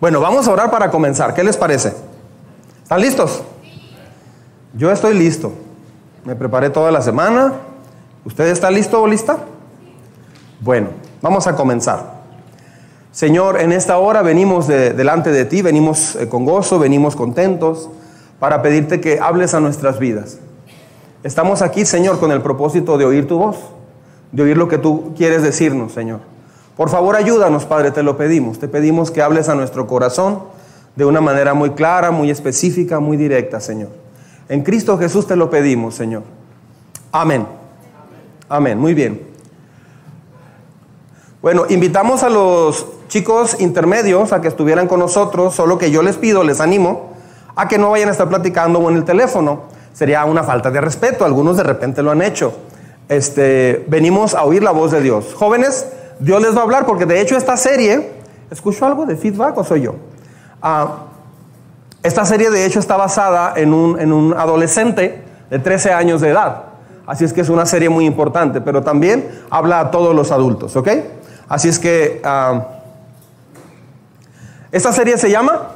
Bueno, vamos a orar para comenzar. ¿Qué les parece? ¿Están listos? Yo estoy listo. Me preparé toda la semana. ¿Usted está listo o lista? Bueno, vamos a comenzar. Señor, en esta hora venimos delante de ti, venimos eh, con gozo, venimos contentos para pedirte que hables a nuestras vidas. Estamos aquí, Señor, con el propósito de oír tu voz, de oír lo que tú quieres decirnos, Señor. Por favor, ayúdanos, Padre, te lo pedimos. Te pedimos que hables a nuestro corazón de una manera muy clara, muy específica, muy directa, Señor. En Cristo Jesús te lo pedimos, Señor. Amén. Amén. Muy bien. Bueno, invitamos a los chicos intermedios a que estuvieran con nosotros, solo que yo les pido, les animo a que no vayan a estar platicando en el teléfono. Sería una falta de respeto, algunos de repente lo han hecho. Este, venimos a oír la voz de Dios. Jóvenes, Dios les va a hablar porque de hecho esta serie, ¿escucho algo de feedback o soy yo? Ah, esta serie de hecho está basada en un, en un adolescente de 13 años de edad. Así es que es una serie muy importante, pero también habla a todos los adultos, ¿ok? Así es que ah, esta serie se llama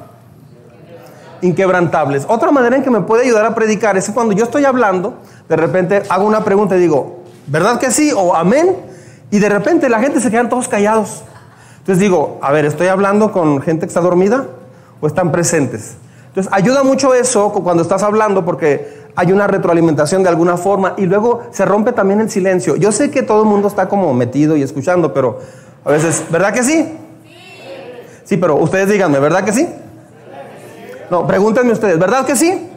Inquebrantables. Otra manera en que me puede ayudar a predicar es cuando yo estoy hablando, de repente hago una pregunta y digo, ¿verdad que sí? o amén. Y de repente la gente se quedan todos callados. Entonces digo, a ver, ¿estoy hablando con gente que está dormida o están presentes? Entonces ayuda mucho eso cuando estás hablando porque hay una retroalimentación de alguna forma y luego se rompe también el silencio. Yo sé que todo el mundo está como metido y escuchando, pero a veces, ¿verdad que sí? Sí, pero ustedes díganme, ¿verdad que sí? No, pregúntenme ustedes, ¿verdad que sí?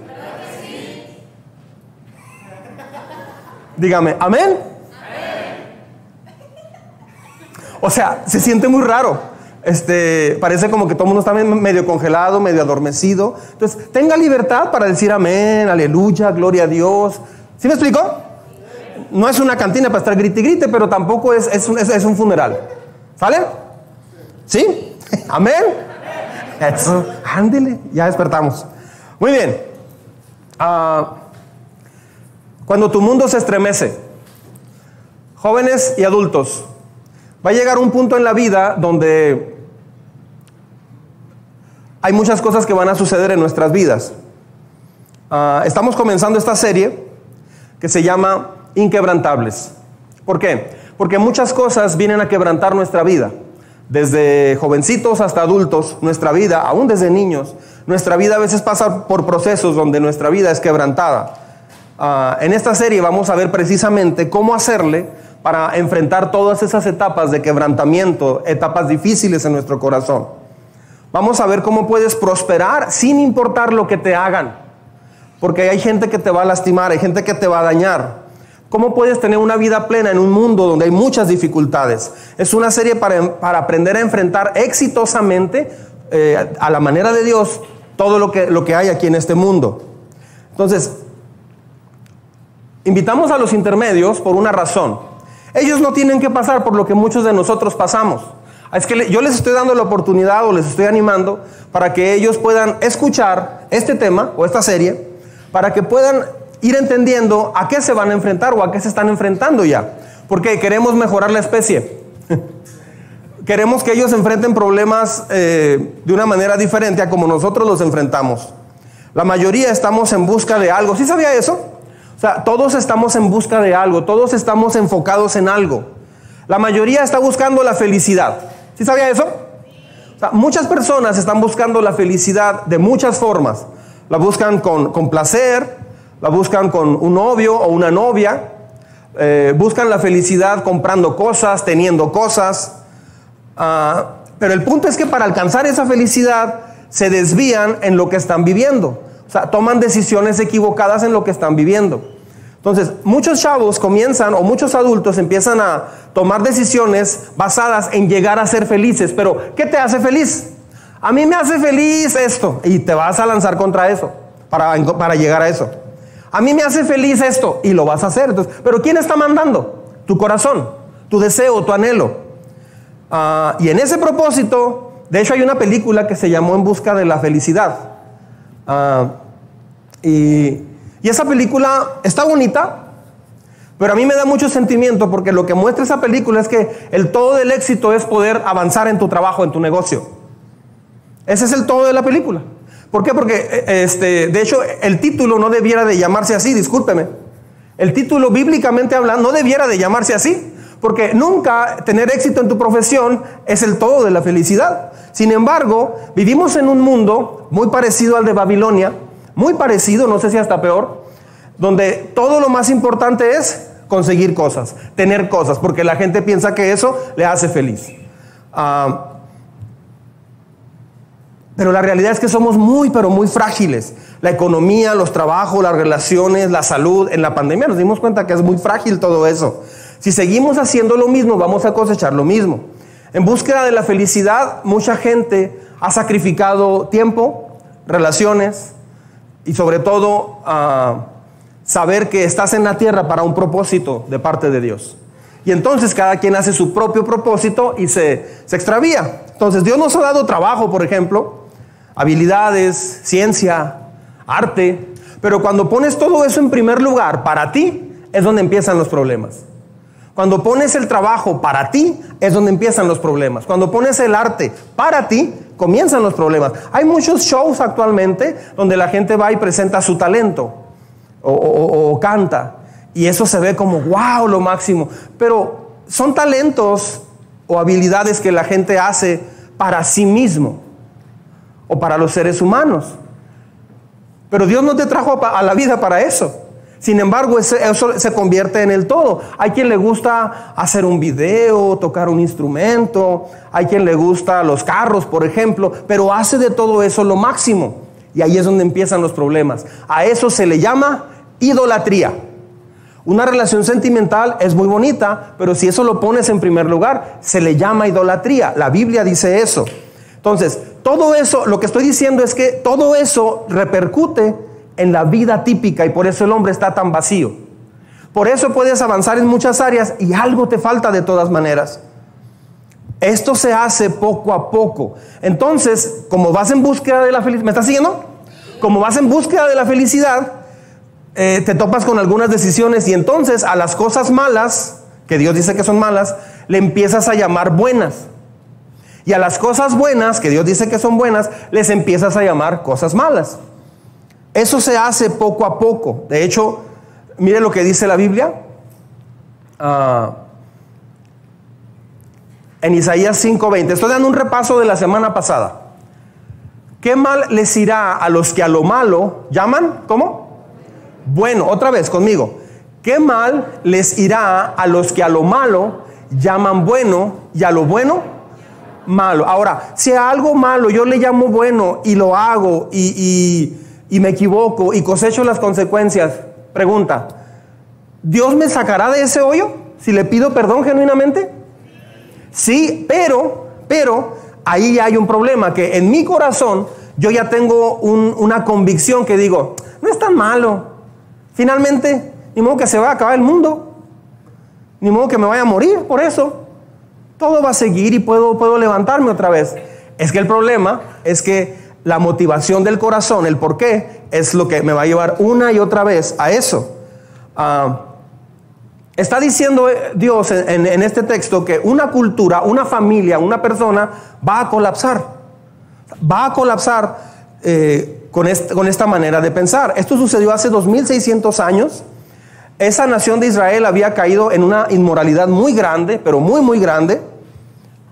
Dígame, ¿amén? O sea, se siente muy raro. Este, parece como que todo el mundo está medio congelado, medio adormecido. Entonces, tenga libertad para decir amén, aleluya, gloria a Dios. ¿Sí me explico? No es una cantina para estar grite y grite, pero tampoco es, es, un, es, un, funeral. ¿Sale? ¿Sí? ¿Amén? Eso, ándele, ya despertamos. Muy bien. Ah, cuando tu mundo se estremece, jóvenes y adultos, Va a llegar un punto en la vida donde hay muchas cosas que van a suceder en nuestras vidas. Ah, estamos comenzando esta serie que se llama Inquebrantables. ¿Por qué? Porque muchas cosas vienen a quebrantar nuestra vida. Desde jovencitos hasta adultos, nuestra vida, aún desde niños, nuestra vida a veces pasa por procesos donde nuestra vida es quebrantada. Ah, en esta serie vamos a ver precisamente cómo hacerle para enfrentar todas esas etapas de quebrantamiento, etapas difíciles en nuestro corazón. Vamos a ver cómo puedes prosperar sin importar lo que te hagan, porque hay gente que te va a lastimar, hay gente que te va a dañar. ¿Cómo puedes tener una vida plena en un mundo donde hay muchas dificultades? Es una serie para, para aprender a enfrentar exitosamente, eh, a la manera de Dios, todo lo que, lo que hay aquí en este mundo. Entonces, invitamos a los intermedios por una razón. Ellos no tienen que pasar por lo que muchos de nosotros pasamos. Es que yo les estoy dando la oportunidad o les estoy animando para que ellos puedan escuchar este tema o esta serie, para que puedan ir entendiendo a qué se van a enfrentar o a qué se están enfrentando ya. Porque queremos mejorar la especie. queremos que ellos enfrenten problemas eh, de una manera diferente a como nosotros los enfrentamos. La mayoría estamos en busca de algo. ¿Sí sabía eso? Todos estamos en busca de algo, todos estamos enfocados en algo. La mayoría está buscando la felicidad. ¿Sí sabía eso? muchas personas están buscando la felicidad de muchas formas. La buscan con, placer, la buscan con un novio o una novia, eh, buscan la felicidad comprando cosas, teniendo cosas. Ah, pero el punto es que para alcanzar esa felicidad se desvían en lo que están viviendo. O sea, toman decisiones equivocadas en lo que están viviendo. Entonces, muchos chavos comienzan, o muchos adultos empiezan a tomar decisiones basadas en llegar a ser felices. Pero, ¿qué te hace feliz? A mí me hace feliz esto. Y te vas a lanzar contra eso, para, para llegar a eso. A mí me hace feliz esto, y lo vas a hacer. Pero ¿quién está mandando? Tu corazón, tu deseo, tu anhelo. Ah, y en ese propósito, de hecho hay una película que se llamó En Busca de la Felicidad. Ah, y y esa película está bonita, pero a mí me da mucho sentimiento porque lo que muestra esa película es que el todo del éxito es poder avanzar en tu trabajo, en tu negocio. Ese es el todo de la película. ¿Por qué? Porque, eh, este, de hecho, el título no debiera de llamarse así, discúlpeme. El título, bíblicamente hablando, no debiera de llamarse así. Porque nunca tener éxito en tu profesión es el todo de la felicidad. Sin embargo, vivimos en un mundo muy parecido al de Babilonia, muy parecido, no sé si hasta peor, donde todo lo más importante es conseguir cosas, tener cosas, porque la gente piensa que eso le hace feliz. Ah, pero la realidad es que somos muy, pero muy frágiles. La economía, los trabajos, las relaciones, la salud. En la pandemia nos dimos cuenta que es muy frágil todo eso. Si seguimos haciendo lo mismo, vamos a cosechar lo mismo. En búsqueda de la felicidad, mucha gente ha sacrificado tiempo, relaciones y sobre todo ah, saber que estás en la tierra para un propósito de parte de Dios. Y entonces cada quien hace su propio propósito y se, se extravía. Entonces Dios nos ha dado trabajo, por ejemplo, habilidades, ciencia, arte. Pero cuando pones todo eso en primer lugar para ti, es donde empiezan los problemas. Cuando pones el trabajo para ti, es donde empiezan los problemas. Cuando pones el arte para ti, comienzan los problemas. Hay muchos shows actualmente donde la gente va y presenta su talento o, canta. Y eso se ve como, wow, lo máximo. Pero son talentos o habilidades que la gente hace para sí mismo o para los seres humanos. Pero Dios no te trajo a la vida para eso. Sin embargo, eso se convierte en el todo. Hay quien le gusta hacer un video, tocar un instrumento, hay quien le gusta los carros, por ejemplo, pero hace de todo eso lo máximo. Y ahí es donde empiezan los problemas. A eso se le llama idolatría. Una relación sentimental es muy bonita, pero si eso lo pones en primer lugar, se le llama idolatría. La Biblia dice eso. Entonces, todo eso, lo que estoy diciendo es que todo eso repercute en la vida típica y por eso el hombre está tan vacío. Por eso puedes avanzar en muchas áreas y algo te falta de todas maneras. Esto se hace poco a poco. Entonces, como vas en búsqueda de la felicidad, ¿me estás siguiendo? Como vas en búsqueda de la felicidad, eh, te topas con algunas decisiones y entonces a las cosas malas, que Dios dice que son malas, le empiezas a llamar buenas. Y a las cosas buenas, que Dios dice que son buenas, les empiezas a llamar cosas malas. Eso se hace poco a poco. De hecho, mire lo que dice la Biblia. Ah, en Isaías 5:20. Estoy dando un repaso de la semana pasada. ¿Qué mal les irá a los que a lo malo llaman? ¿Cómo? Bueno, otra vez conmigo. ¿Qué mal les irá a los que a lo malo llaman bueno y a lo bueno malo. Ahora, si a algo malo yo le llamo bueno y lo hago y, me equivoco y cosecho las consecuencias, pregunta, ¿Dios me sacará de ese hoyo si le pido perdón genuinamente? Sí, pero, pero, ahí hay un problema, que en mi corazón yo ya tengo una convicción que digo, no es tan malo. Finalmente, ni modo que se va a acabar el mundo, ni modo que me vaya a morir por eso todo va a seguir y puedo, puedo levantarme otra vez. Es que el problema es que la motivación del corazón, el por qué, es lo que me va a llevar una y otra vez a eso. Ah, está diciendo Dios en, este texto que una cultura, una familia, una persona va a colapsar. Va a colapsar eh, con, con esta manera de pensar. Esto sucedió hace 2600 años. Esa nación de Israel había caído en una inmoralidad muy grande, pero muy, muy grande.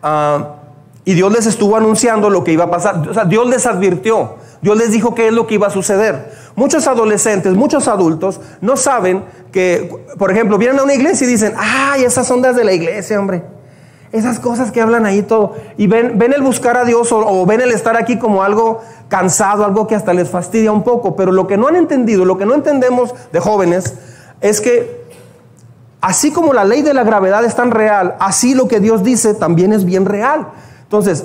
Ah, y Dios les estuvo anunciando lo que iba a pasar. O sea, Dios les advirtió. Dios les dijo qué es lo que iba a suceder. Muchos adolescentes, muchos adultos no saben que, por ejemplo, vienen a una iglesia y dicen, ay, esas ondas de la iglesia, hombre. Esas cosas que hablan ahí todo. Y ven, ven el buscar a Dios o, o ven el estar aquí como algo cansado, algo que hasta les fastidia un poco. Pero lo que no han entendido, lo que no entendemos de jóvenes, es que Así como la ley de la gravedad es tan real, así lo que Dios dice también es bien real. Entonces,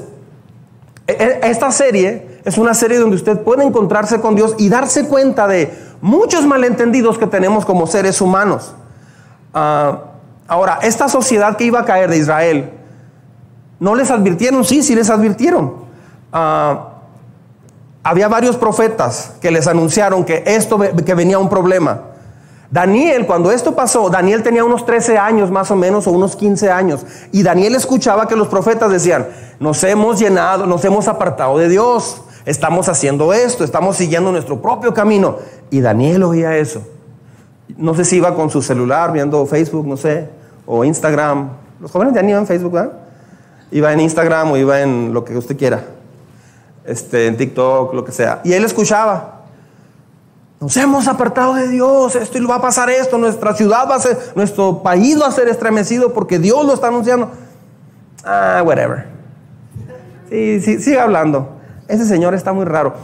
e, e, esta serie es una serie donde usted puede encontrarse con Dios y darse cuenta de muchos malentendidos que tenemos como seres humanos. Ah, ahora, esta sociedad que iba a caer de Israel, ¿no les advirtieron? Sí, sí les advirtieron. Ah, había varios profetas que les anunciaron que esto, que venía un problema. Daniel, cuando esto pasó, Daniel tenía unos 13 años más o menos, o unos 15 años, y Daniel escuchaba que los profetas decían, nos hemos llenado, nos hemos apartado de Dios. Estamos haciendo esto, estamos siguiendo nuestro propio camino. Y Daniel oía eso. No sé si iba con su celular viendo Facebook, no sé, o Instagram. Los jóvenes ya ni iban en Facebook, ¿verdad? Iba en Instagram o iba en lo que usted quiera. Este, en TikTok, lo que sea. Y él escuchaba. Nos hemos apartado de Dios, esto y va a pasar esto, nuestra ciudad va a ser, nuestro país va a ser estremecido porque Dios lo está anunciando. Ah, whatever. Sí, sí, sigue hablando. Ese señor está muy raro.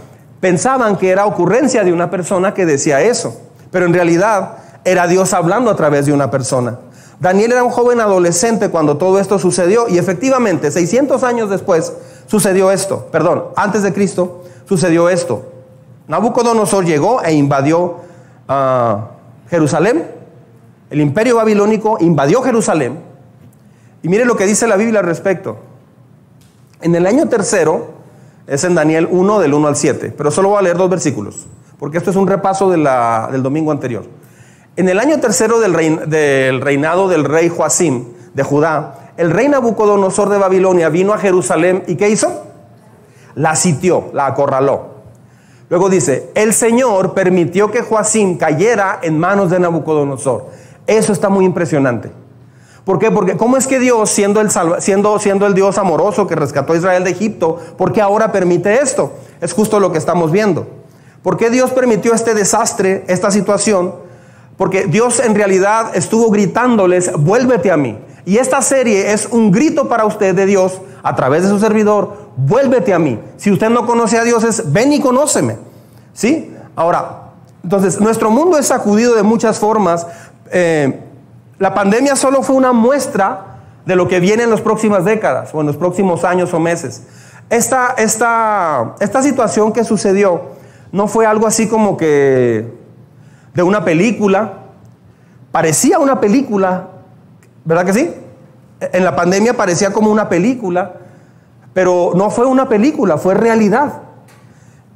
Pensaban que era ocurrencia de una persona que decía eso, pero en realidad era Dios hablando a través de una persona. Daniel era un joven adolescente cuando todo esto sucedió y efectivamente 600 años después sucedió esto, perdón, antes de Cristo sucedió esto. Nabucodonosor llegó e invadió ah, Jerusalén. El imperio babilónico invadió Jerusalén. Y mire lo que dice la Biblia al respecto. En el año tercero, es en Daniel 1 del 1 al 7, pero solo voy a leer dos versículos, porque esto es un repaso del domingo anterior. En el año tercero del, del reinado del rey Joacim de Judá, el rey Nabucodonosor de Babilonia vino a Jerusalén y ¿qué hizo? La sitió, la acorraló. Luego dice, el Señor permitió que Joacim cayera en manos de Nabucodonosor. Eso está muy impresionante. ¿Por qué? Porque ¿cómo es que Dios, siendo el, siendo, siendo el Dios amoroso que rescató a Israel de Egipto, ¿por qué ahora permite esto? Es justo lo que estamos viendo. ¿Por qué Dios permitió este desastre, esta situación? Porque Dios en realidad estuvo gritándoles, vuélvete a mí. Y esta serie es un grito para usted de Dios a través de su servidor, vuélvete a mí. Si usted no conoce a Dios, es ven y conóceme. ¿Sí? Ahora, entonces, nuestro mundo es sacudido de muchas formas. Eh, la pandemia solo fue una muestra de lo que viene en las próximas décadas o en los próximos años o meses. Esta, esta, esta situación que sucedió no fue algo así como que de una película. Parecía una película, ¿verdad que sí? En la pandemia parecía como una película, pero no fue una película, fue realidad.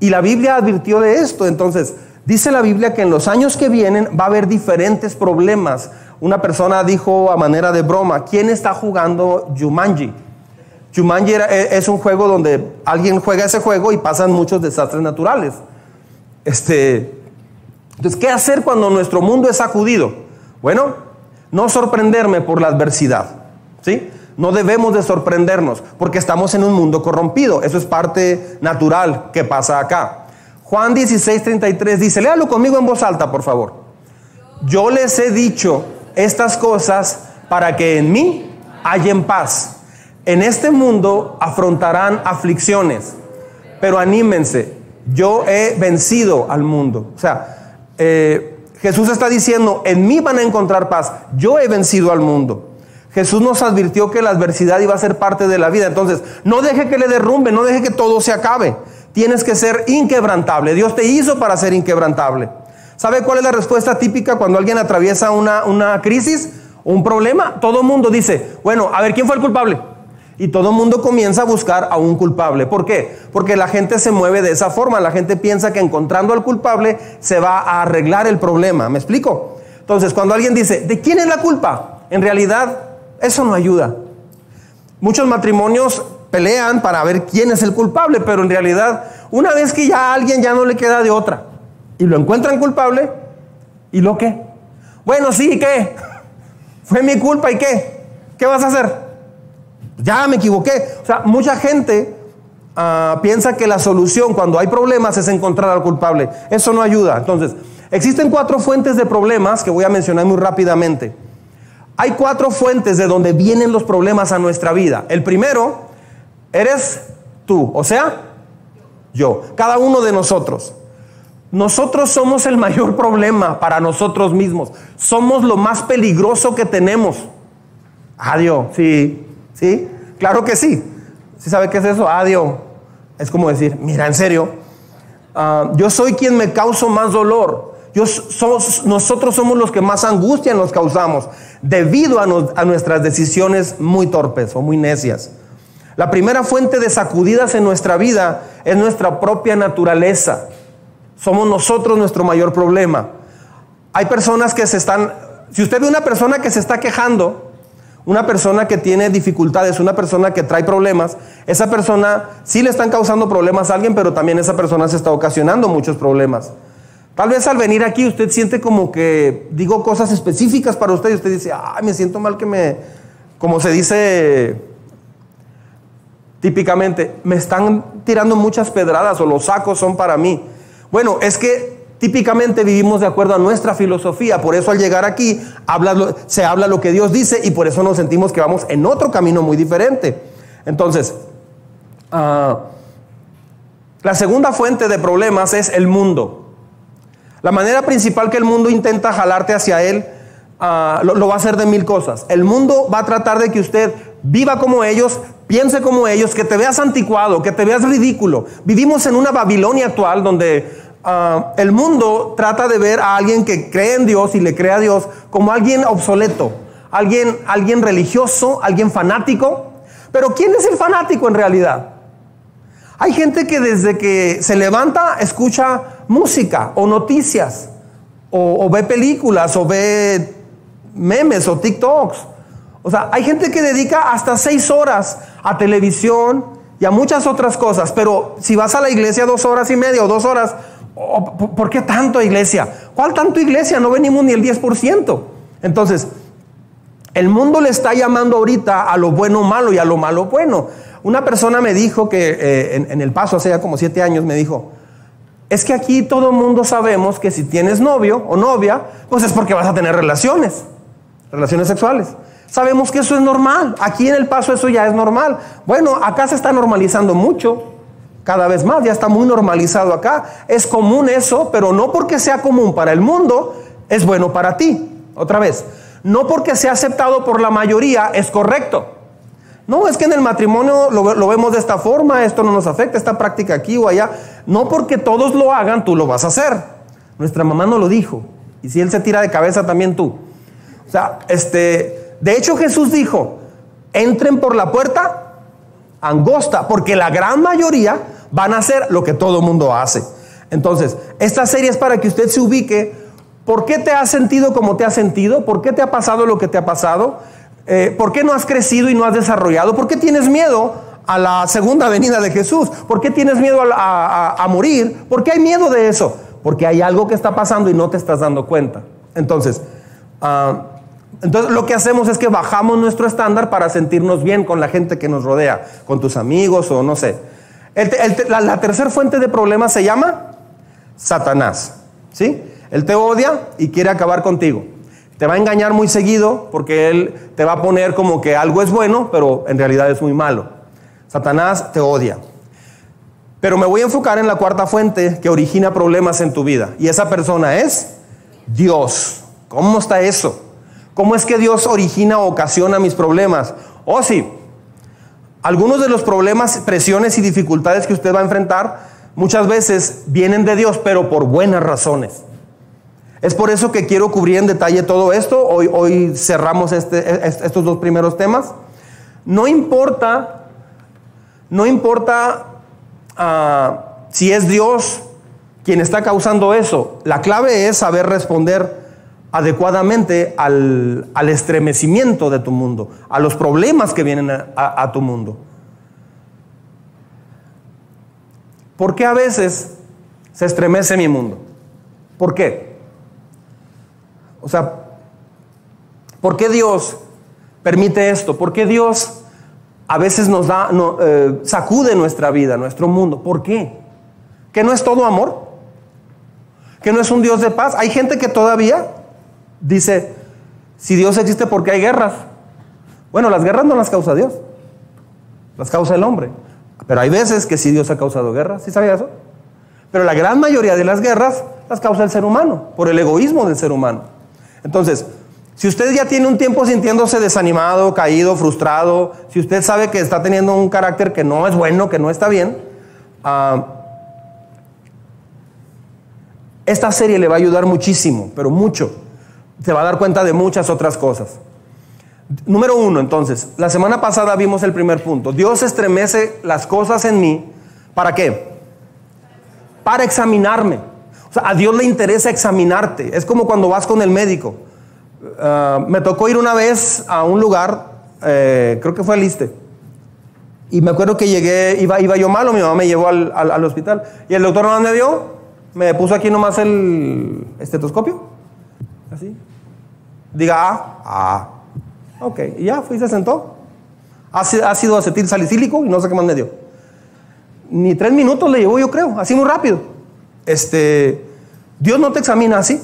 Y la Biblia advirtió de esto. Entonces, dice la Biblia que en los años que vienen va a haber diferentes problemas. Una persona dijo a manera de broma, ¿quién está jugando Jumanji? Jumanji e, es un juego donde alguien juega ese juego y pasan muchos desastres naturales. Este, entonces, ¿qué hacer cuando nuestro mundo es sacudido? Bueno, no sorprenderme por la adversidad. No debemos de sorprendernos porque estamos en un mundo corrompido. Eso es parte natural que pasa acá. Juan 16, 33 dice, léalo conmigo en voz alta, por favor. Yo les he dicho estas cosas para que en mí hayan paz. En este mundo afrontarán aflicciones, pero anímense, yo he vencido al mundo. O sea, eh, Jesús está diciendo, en mí van a encontrar paz, yo he vencido al mundo. Jesús nos advirtió que la adversidad iba a ser parte de la vida. Entonces, no deje que le derrumbe, no deje que todo se acabe. Tienes que ser inquebrantable. Dios te hizo para ser inquebrantable. ¿Sabe cuál es la respuesta típica cuando alguien atraviesa una, una crisis, un problema? Todo mundo dice, bueno, a ver, ¿quién fue el culpable? Y todo mundo comienza a buscar a un culpable. ¿Por qué? Porque la gente se mueve de esa forma. La gente piensa que encontrando al culpable se va a arreglar el problema. ¿Me explico? Entonces, cuando alguien dice, ¿de quién es la culpa? En realidad, eso no ayuda. Muchos matrimonios pelean para ver quién es el culpable, pero en realidad, una vez que ya a alguien ya no le queda de otra y lo encuentran culpable, ¿y lo qué? Bueno, sí, ¿qué? Fue mi culpa, ¿y qué? ¿Qué vas a hacer? Ya me equivoqué. O sea, mucha gente ah, piensa que la solución cuando hay problemas es encontrar al culpable. Eso no ayuda. Entonces, existen cuatro fuentes de problemas que voy a mencionar muy rápidamente. Hay cuatro fuentes de donde vienen los problemas a nuestra vida. El primero, eres tú, o sea, yo, cada uno de nosotros. Nosotros somos el mayor problema para nosotros mismos. Somos lo más peligroso que tenemos. Adiós, sí, sí, claro que sí. ¿Sí sabe qué es eso? Adiós. Es como decir, mira, en serio, ah, yo soy quien me causo más dolor nosotros somos los que más angustia nos causamos debido a, nuestras decisiones muy torpes o muy necias. La primera fuente de sacudidas en nuestra vida es nuestra propia naturaleza. Somos nosotros nuestro mayor problema. Hay personas que se están, si usted ve una persona que se está quejando, una persona que tiene dificultades, una persona que trae problemas, esa persona sí le están causando problemas a alguien, pero también esa persona se está ocasionando muchos problemas. Tal vez al venir aquí usted siente como que digo cosas específicas para usted y usted dice, ay, me siento mal que me, como se dice típicamente, me están tirando muchas pedradas o los sacos son para mí. Bueno, es que Típicamente vivimos de acuerdo a nuestra filosofía, por eso al llegar aquí se habla lo que Dios dice y por eso nos sentimos que vamos en otro camino muy diferente. Entonces, ah, la segunda fuente de problemas es el mundo. La manera principal que el mundo intenta jalarte hacia él ah, lo, va a hacer de mil cosas. El mundo va a tratar de que usted viva como ellos, piense como ellos, que te veas anticuado, que te veas ridículo. Vivimos en una Babilonia actual donde Ah, el mundo trata de ver a alguien que cree en Dios y le cree a Dios como alguien obsoleto, alguien, alguien religioso, alguien fanático. Pero ¿quién es el fanático en realidad? Hay gente que desde que se levanta escucha música o noticias, o, ve películas, o ve memes o TikToks. O sea, hay gente que dedica hasta seis horas a televisión y a muchas otras cosas, pero si vas a la iglesia dos horas y media o dos horas, ¿Por qué tanto iglesia? ¿Cuál tanto iglesia? No venimos ni el 10%. Entonces, el mundo le está llamando ahorita a lo bueno malo y a lo malo bueno. Una persona me dijo que eh, en, el paso hace ya como siete años me dijo, es que aquí todo el mundo sabemos que si tienes novio o novia, pues es porque vas a tener relaciones, relaciones sexuales. Sabemos que eso es normal. Aquí en el paso eso ya es normal. Bueno, acá se está normalizando mucho cada vez más, ya está muy normalizado acá. Es común eso, pero no porque sea común para el mundo, es bueno para ti. Otra vez, no porque sea aceptado por la mayoría, es correcto. No, es que en el matrimonio lo, vemos de esta forma, esto no nos afecta, esta práctica aquí o allá. No porque todos lo hagan, tú lo vas a hacer. Nuestra mamá no lo dijo. Y si él se tira de cabeza, también tú. O sea, este, de hecho Jesús dijo, entren por la puerta angosta, porque la gran mayoría van a hacer lo que todo mundo hace. Entonces, esta serie es para que usted se ubique. ¿Por qué te has sentido como te has sentido? ¿Por qué te ha pasado lo que te ha pasado? Eh, ¿Por qué no has crecido y no has desarrollado? ¿Por qué tienes miedo a la segunda venida de Jesús? ¿Por qué tienes miedo a, morir? ¿Por qué hay miedo de eso? Porque hay algo que está pasando y no te estás dando cuenta. Entonces, ah, entonces lo que hacemos es que bajamos nuestro estándar para sentirnos bien con la gente que nos rodea, con tus amigos o no sé la, tercera fuente de problemas se llama Satanás. ¿Sí? Él te odia y quiere acabar contigo. Te va a engañar muy seguido porque él te va a poner como que algo es bueno, pero en realidad es muy malo. Satanás te odia. Pero me voy a enfocar en la cuarta fuente que origina problemas en tu vida. Y esa persona es Dios. ¿Cómo está eso? ¿Cómo es que Dios origina o ocasiona mis problemas? Oh, sí, algunos de los problemas, presiones y dificultades que usted va a enfrentar muchas veces vienen de Dios, pero por buenas razones. Es por eso que quiero cubrir en detalle todo esto. Hoy, cerramos este, estos dos primeros temas. No importa, no importa ah, si es Dios quien está causando eso. La clave es saber responder adecuadamente al, estremecimiento de tu mundo, a los problemas que vienen a, tu mundo. ¿Por qué a veces se estremece mi mundo? ¿Por qué? O sea, ¿por qué Dios permite esto? ¿Por qué Dios a veces nos da, eh, sacude nuestra vida, nuestro mundo? ¿Por qué? ¿Que no es todo amor? ¿Que no es un Dios de paz? Hay gente que todavía dice, si Dios existe, ¿por qué hay guerras? Bueno, las guerras no las causa Dios, las causa el hombre. Pero hay veces que sí Dios ha causado guerras, ¿sí sabía eso? Pero la gran mayoría de las guerras las causa el ser humano, por el egoísmo del ser humano. Entonces, si usted ya tiene un tiempo sintiéndose desanimado, caído, frustrado, si usted sabe que está teniendo un carácter que no es bueno, que no está bien, ah, esta serie le va a ayudar muchísimo, pero mucho se va a dar cuenta de muchas otras cosas. Número uno, entonces, la semana pasada vimos el primer punto. Dios estremece las cosas en mí. ¿Para qué? Para examinarme. O sea, a Dios le interesa examinarte. Es como cuando vas con el médico. Ah, me tocó ir una vez a un lugar eh, creo que fue al ISTE. Y me acuerdo que llegué, iba, iba yo malo, mi mamá me llevó al, al, al hospital. Y el doctor nomás me dio, me puso aquí nomás el estetoscopio. Así. Diga ah, ah. Ok, y ya fui y se sentó. Ácido acetil salicílico y no sé qué más me dio. Ni tres minutos le llevó, yo creo, así muy rápido. Este, Dios no te examina así.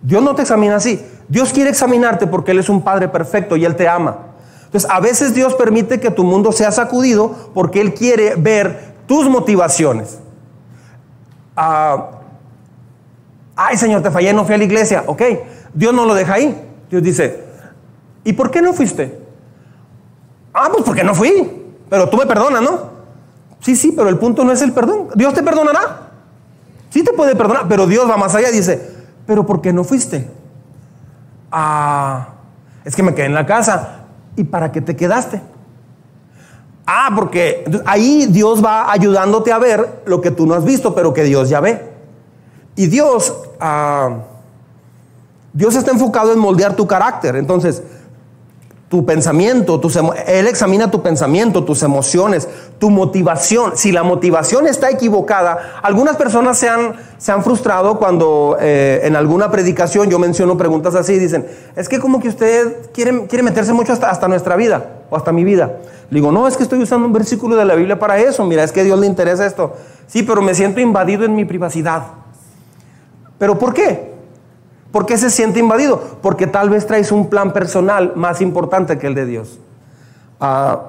Dios no te examina así. Dios quiere examinarte porque Él es un Padre perfecto y Él te ama. Entonces, a veces Dios permite que tu mundo sea sacudido porque Él quiere ver tus motivaciones. Ah, ay, Señor, te fallé, no fui a la iglesia. Ok, Dios no lo deja ahí. Dios dice, ¿y por qué no fuiste? Ah, pues porque no fui. Pero tú me perdonas, ¿no? Sí, sí, pero el punto no es el perdón. Dios te perdonará. Sí te puede perdonar, pero Dios va más allá y dice, pero ¿por qué no fuiste? Ah, es que me quedé en la casa. ¿Y para qué te quedaste? Ah, porque ahí Dios va ayudándote a ver lo que tú no has visto, pero que Dios ya ve. Y Dios, ah, Dios está enfocado en moldear tu carácter. Entonces, tu pensamiento, Él examina tu pensamiento, tus emociones, tu motivación. Si la motivación está equivocada, algunas personas se han, se han frustrado cuando eh, en alguna predicación yo menciono preguntas así, dicen, es que como que usted quiere, quiere meterse mucho hasta, hasta nuestra vida o hasta mi vida. Le digo, no, es que estoy usando un versículo de la Biblia para eso, mira, es que a Dios le interesa esto. Sí, pero me siento invadido en mi privacidad. ¿Pero por qué? ¿Por qué se siente invadido? Porque tal vez traes un plan personal más importante que el de Dios. Ah,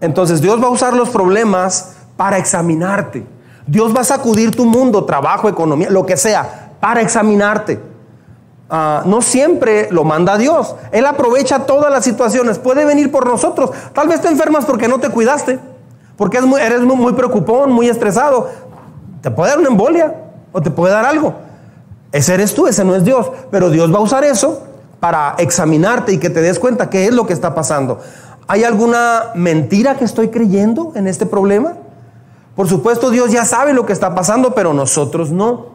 entonces Dios va a usar los problemas para examinarte. Dios va a sacudir tu mundo, trabajo, economía, lo que sea, para examinarte. Ah, no siempre lo manda Dios. Él aprovecha todas las situaciones. Puede venir por nosotros. Tal vez te enfermas porque no te cuidaste. Porque eres muy, muy preocupón, muy estresado. Te puede dar una embolia o te puede dar algo. Ese eres tú, ese no es Dios. Pero Dios va a usar eso para examinarte y que te des cuenta qué es lo que está pasando. ¿Hay alguna mentira que estoy creyendo en este problema? Por supuesto, Dios ya sabe lo que está pasando, pero nosotros no.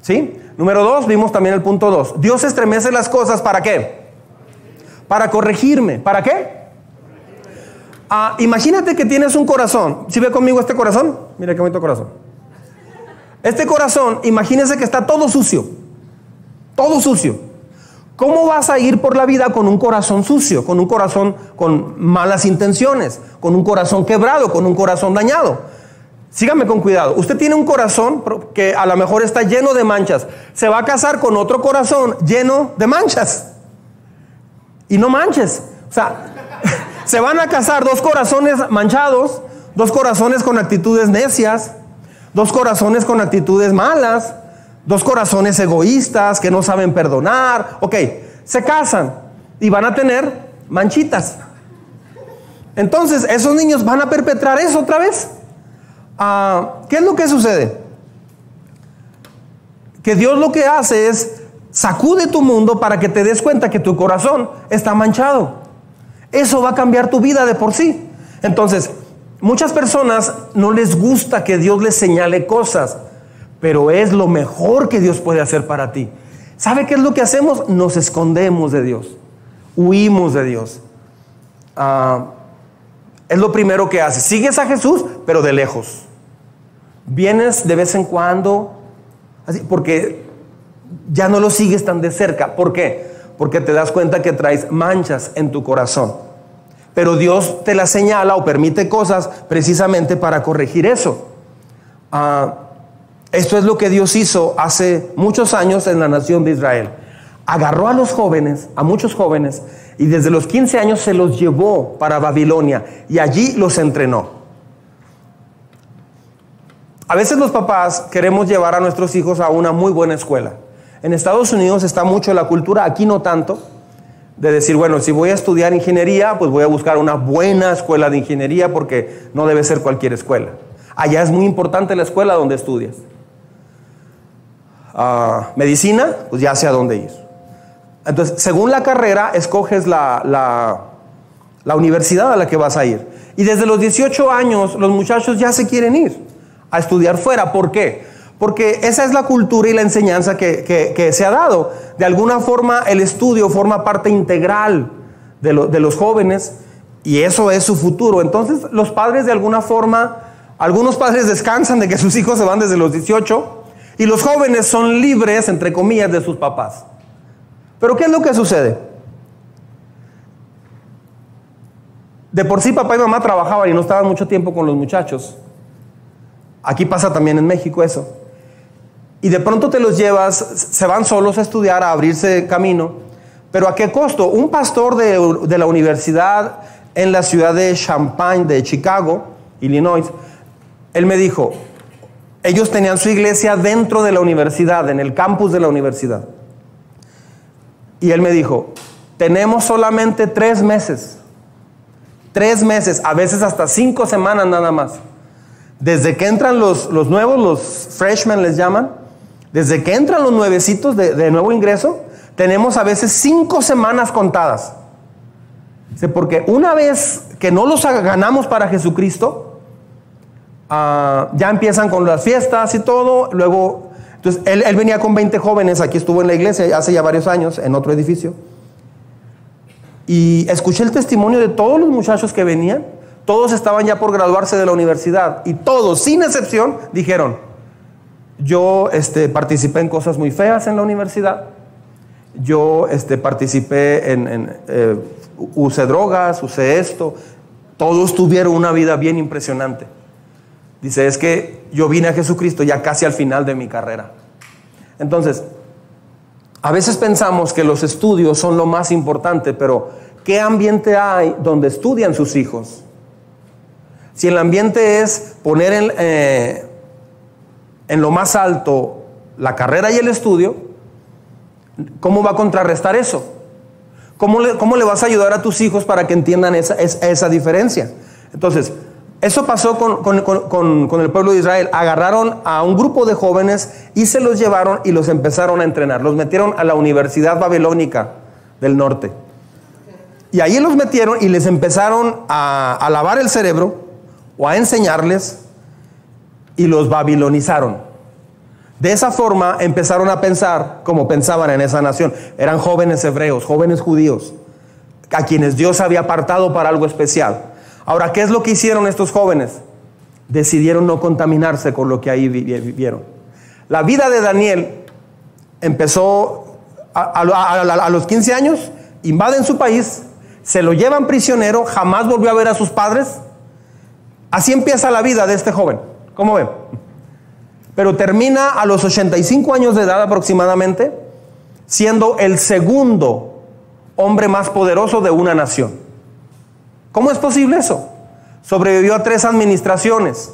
¿Sí? Número dos, vimos también el punto dos. Dios estremece las cosas para qué? Para corregirme. ¿Para qué? Ah, imagínate que tienes un corazón. ¿Si ve conmigo este corazón? Mira qué bonito corazón. Este corazón, imagínese que está todo sucio, todo sucio. ¿Cómo vas a ir por la vida con un corazón sucio, con un corazón con malas intenciones, con un corazón quebrado, con un corazón dañado? Sígame con cuidado. Usted tiene un corazón que a lo mejor está lleno de manchas. Se va a casar con otro corazón lleno de manchas. Y no manches. O sea, se van a casar dos corazones manchados, dos corazones con actitudes necias, dos corazones con actitudes malas, dos corazones egoístas que no saben perdonar. Ok, se casan y van a tener manchitas. Entonces, esos niños van a perpetrar eso otra vez. Ah, ¿Qué es lo que sucede? Que Dios lo que hace es sacude tu mundo para que te des cuenta que tu corazón está manchado. Eso va a cambiar tu vida de por sí. Entonces, Muchas personas no les gusta que Dios les señale cosas, pero es lo mejor que Dios puede hacer para ti. ¿Sabe qué es lo que hacemos? Nos escondemos de Dios, huimos de Dios. Ah, es lo primero que haces. Sigues a Jesús, pero de lejos. Vienes de vez en cuando, porque ya no lo sigues tan de cerca. ¿Por qué? Porque te das cuenta que traes manchas en tu corazón. Pero Dios te la señala o permite cosas precisamente para corregir eso. Ah, esto es lo que Dios hizo hace muchos años en la nación de Israel. Agarró a los jóvenes, a muchos jóvenes, y desde los 15 años se los llevó para Babilonia y allí los entrenó. A veces los papás queremos llevar a nuestros hijos a una muy buena escuela. En Estados Unidos está mucho la cultura, aquí no tanto, de decir, bueno, si voy a estudiar ingeniería, pues voy a buscar una buena escuela de ingeniería porque no debe ser cualquier escuela. Allá es muy importante la escuela donde estudias. Ah, medicina, pues ya sé a dónde ir. Entonces, según la carrera, escoges la, la, la universidad a la que vas a ir. Y desde los 18 años, los muchachos ya se quieren ir a estudiar fuera. ¿Por qué? Porque esa es la cultura y la enseñanza que, se ha dado. De alguna forma el estudio forma parte integral de, de los jóvenes y eso es su futuro. Entonces los padres de alguna forma, algunos padres descansan de que sus hijos se van desde los 18 y los jóvenes son libres, entre comillas, de sus papás. Pero ¿qué es lo que sucede? De por sí papá y mamá trabajaban y no estaban mucho tiempo con los muchachos. Aquí pasa también en México eso. Y de pronto te los llevas, se van solos a estudiar, a abrirse camino. Pero ¿a qué costo? Un pastor de, la universidad en la ciudad de Champaign, de Chicago, Illinois, él me dijo, ellos tenían su iglesia dentro de la universidad, en el campus de la universidad. Y él me dijo, tenemos solamente tres meses, tres meses, a veces hasta cinco semanas nada más. Desde que entran los, los nuevos, los freshmen les llaman, desde que entran los nuevecitos de, nuevo ingreso, tenemos a veces cinco semanas contadas. Porque una vez que no los ganamos para Jesucristo, Ah, ya empiezan con las fiestas y todo. Luego, entonces él, venía con 20 jóvenes, aquí estuvo en la iglesia hace ya varios años, en otro edificio. Y escuché el testimonio de todos los muchachos que venían. Todos estaban ya por graduarse de la universidad y todos, sin excepción, dijeron, yo este, participé en cosas muy feas en la universidad, yo este, participé en, eh, usé drogas, usé esto, todos tuvieron una vida bien impresionante. Dice, es que yo vine a Jesucristo ya casi al final de mi carrera. Entonces, a veces pensamos que los estudios son lo más importante, pero ¿qué ambiente hay donde estudian sus hijos? Si el ambiente es poner en, eh, en lo más alto la carrera y el estudio, ¿cómo va a contrarrestar eso? ¿Cómo le, cómo le vas a ayudar a tus hijos para que entiendan esa, esa diferencia? Entonces, eso pasó con, el pueblo de Israel. Agarraron a un grupo de jóvenes y se los llevaron y los empezaron a entrenar. Los metieron a la Universidad Babilónica del Norte. Y ahí los metieron y les empezaron a, a lavar el cerebro o a enseñarles y los babilonizaron. De esa forma empezaron a pensar como pensaban en esa nación. Eran jóvenes hebreos, jóvenes judíos, a quienes Dios había apartado para algo especial. Ahora, ¿qué es lo que hicieron estos jóvenes? Decidieron no contaminarse con lo que ahí vivieron. La vida de Daniel empezó a, los 15 años, invaden su país, se lo llevan prisionero, jamás volvió a ver a sus padres. Así empieza la vida de este joven. ¿Cómo ven? Pero termina a los 85 años de edad aproximadamente, siendo el segundo hombre más poderoso de una nación. ¿Cómo es posible eso? Sobrevivió a tres administraciones.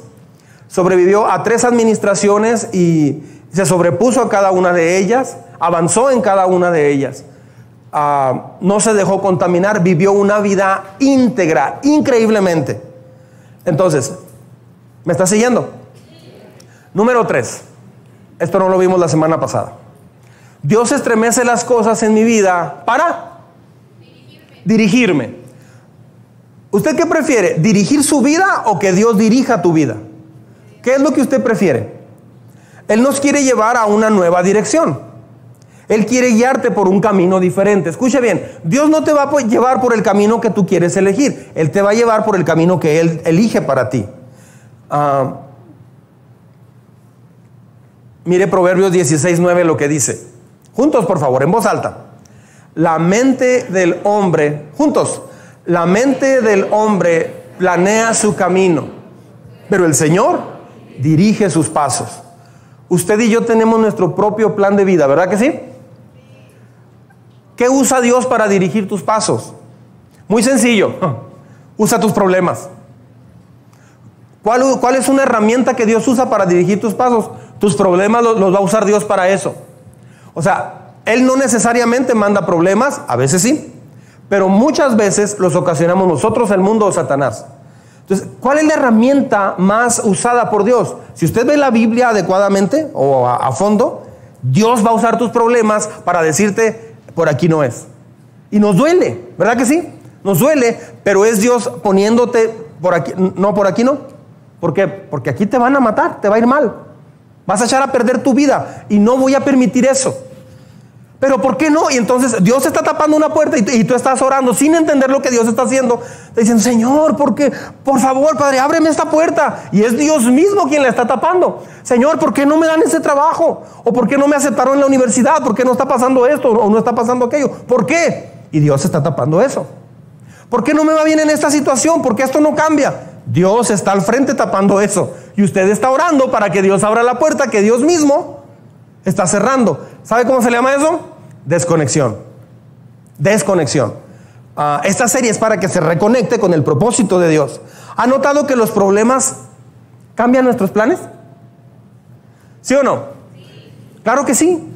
Sobrevivió a tres administraciones y se sobrepuso a cada una de ellas, avanzó en cada una de ellas. Ah, no se dejó contaminar, vivió una vida íntegra, increíblemente. Entonces, ¿me está siguiendo? Número tres. Esto no lo vimos la semana pasada. Dios estremece las cosas en mi vida para dirigirme. dirigirme. ¿Usted qué prefiere? ¿Dirigir su vida o que Dios dirija tu vida? ¿Qué es lo que usted prefiere? Él nos quiere llevar a una nueva dirección. Él quiere guiarte por un camino diferente. Escuche bien, Dios no te va a llevar por el camino que tú quieres elegir. Él te va a llevar por el camino que Él elige para ti. Ah, mire Proverbios 16, 9 lo que dice. Juntos, por favor, en voz alta. La mente del hombre, juntos, la mente del hombre planea su camino, pero el Señor dirige sus pasos. Usted y yo tenemos nuestro propio plan de vida, ¿verdad que sí? ¿Qué usa Dios para dirigir tus pasos? Muy sencillo, usa tus problemas. ¿Cuál, ¿Cuál, es una herramienta que Dios usa para dirigir tus pasos? Tus problemas los va a usar Dios para eso. O sea, Él no necesariamente manda problemas, a veces sí, pero muchas veces los ocasionamos nosotros, el mundo o Satanás. Entonces, ¿cuál es la herramienta más usada por Dios? Si usted ve la Biblia adecuadamente o a, fondo, Dios va a usar tus problemas para decirte, por aquí no es. Y nos duele, ¿verdad que sí? Nos duele, pero es Dios poniéndote por aquí, no, por aquí no. ¿Por qué? Porque aquí te van a matar, te va a ir mal. Vas a echar a perder tu vida y no voy a permitir eso. Pero ¿por qué no? Y entonces Dios está tapando una puerta y, tú estás orando sin entender lo que Dios está haciendo. Te dicen, Señor, ¿por qué? Por favor, Padre, ábreme esta puerta. Y es Dios mismo quien la está tapando. Señor, ¿por qué no me dan ese trabajo? ¿O por qué no me aceptaron en la universidad? ¿Por qué no está pasando esto o no está pasando aquello? ¿Por qué? Y Dios está tapando eso. ¿Por qué no me va bien en esta situación? ¿Por qué esto no cambia? Dios está al frente tapando eso. Y usted está orando para que Dios abra la puerta que Dios mismo está cerrando. ¿Sabe cómo se llama eso? Desconexión. Desconexión. Ah, esta serie es para que se reconecte con el propósito de Dios. ¿Ha notado que los problemas cambian nuestros planes? ¿Sí o no? Claro que sí.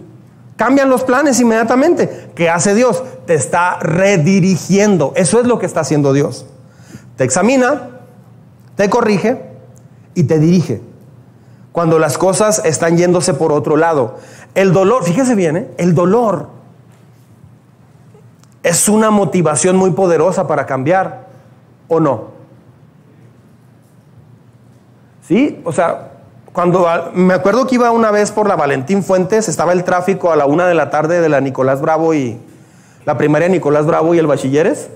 Cambian los planes inmediatamente. ¿Qué hace Dios? Te está redirigiendo. Eso es lo que está haciendo Dios. Te examina, te corrige y te dirige. Cuando las cosas están yéndose por otro lado. El dolor, fíjese bien, ¿eh? el dolor es una motivación muy poderosa para cambiar, ¿o no? ¿Sí? O sea, cuando me acuerdo que iba una vez por la Valentín Fuentes, estaba el tráfico a la una de la tarde de la Nicolás Bravo y la primaria Nicolás Bravo y el Bachilleres.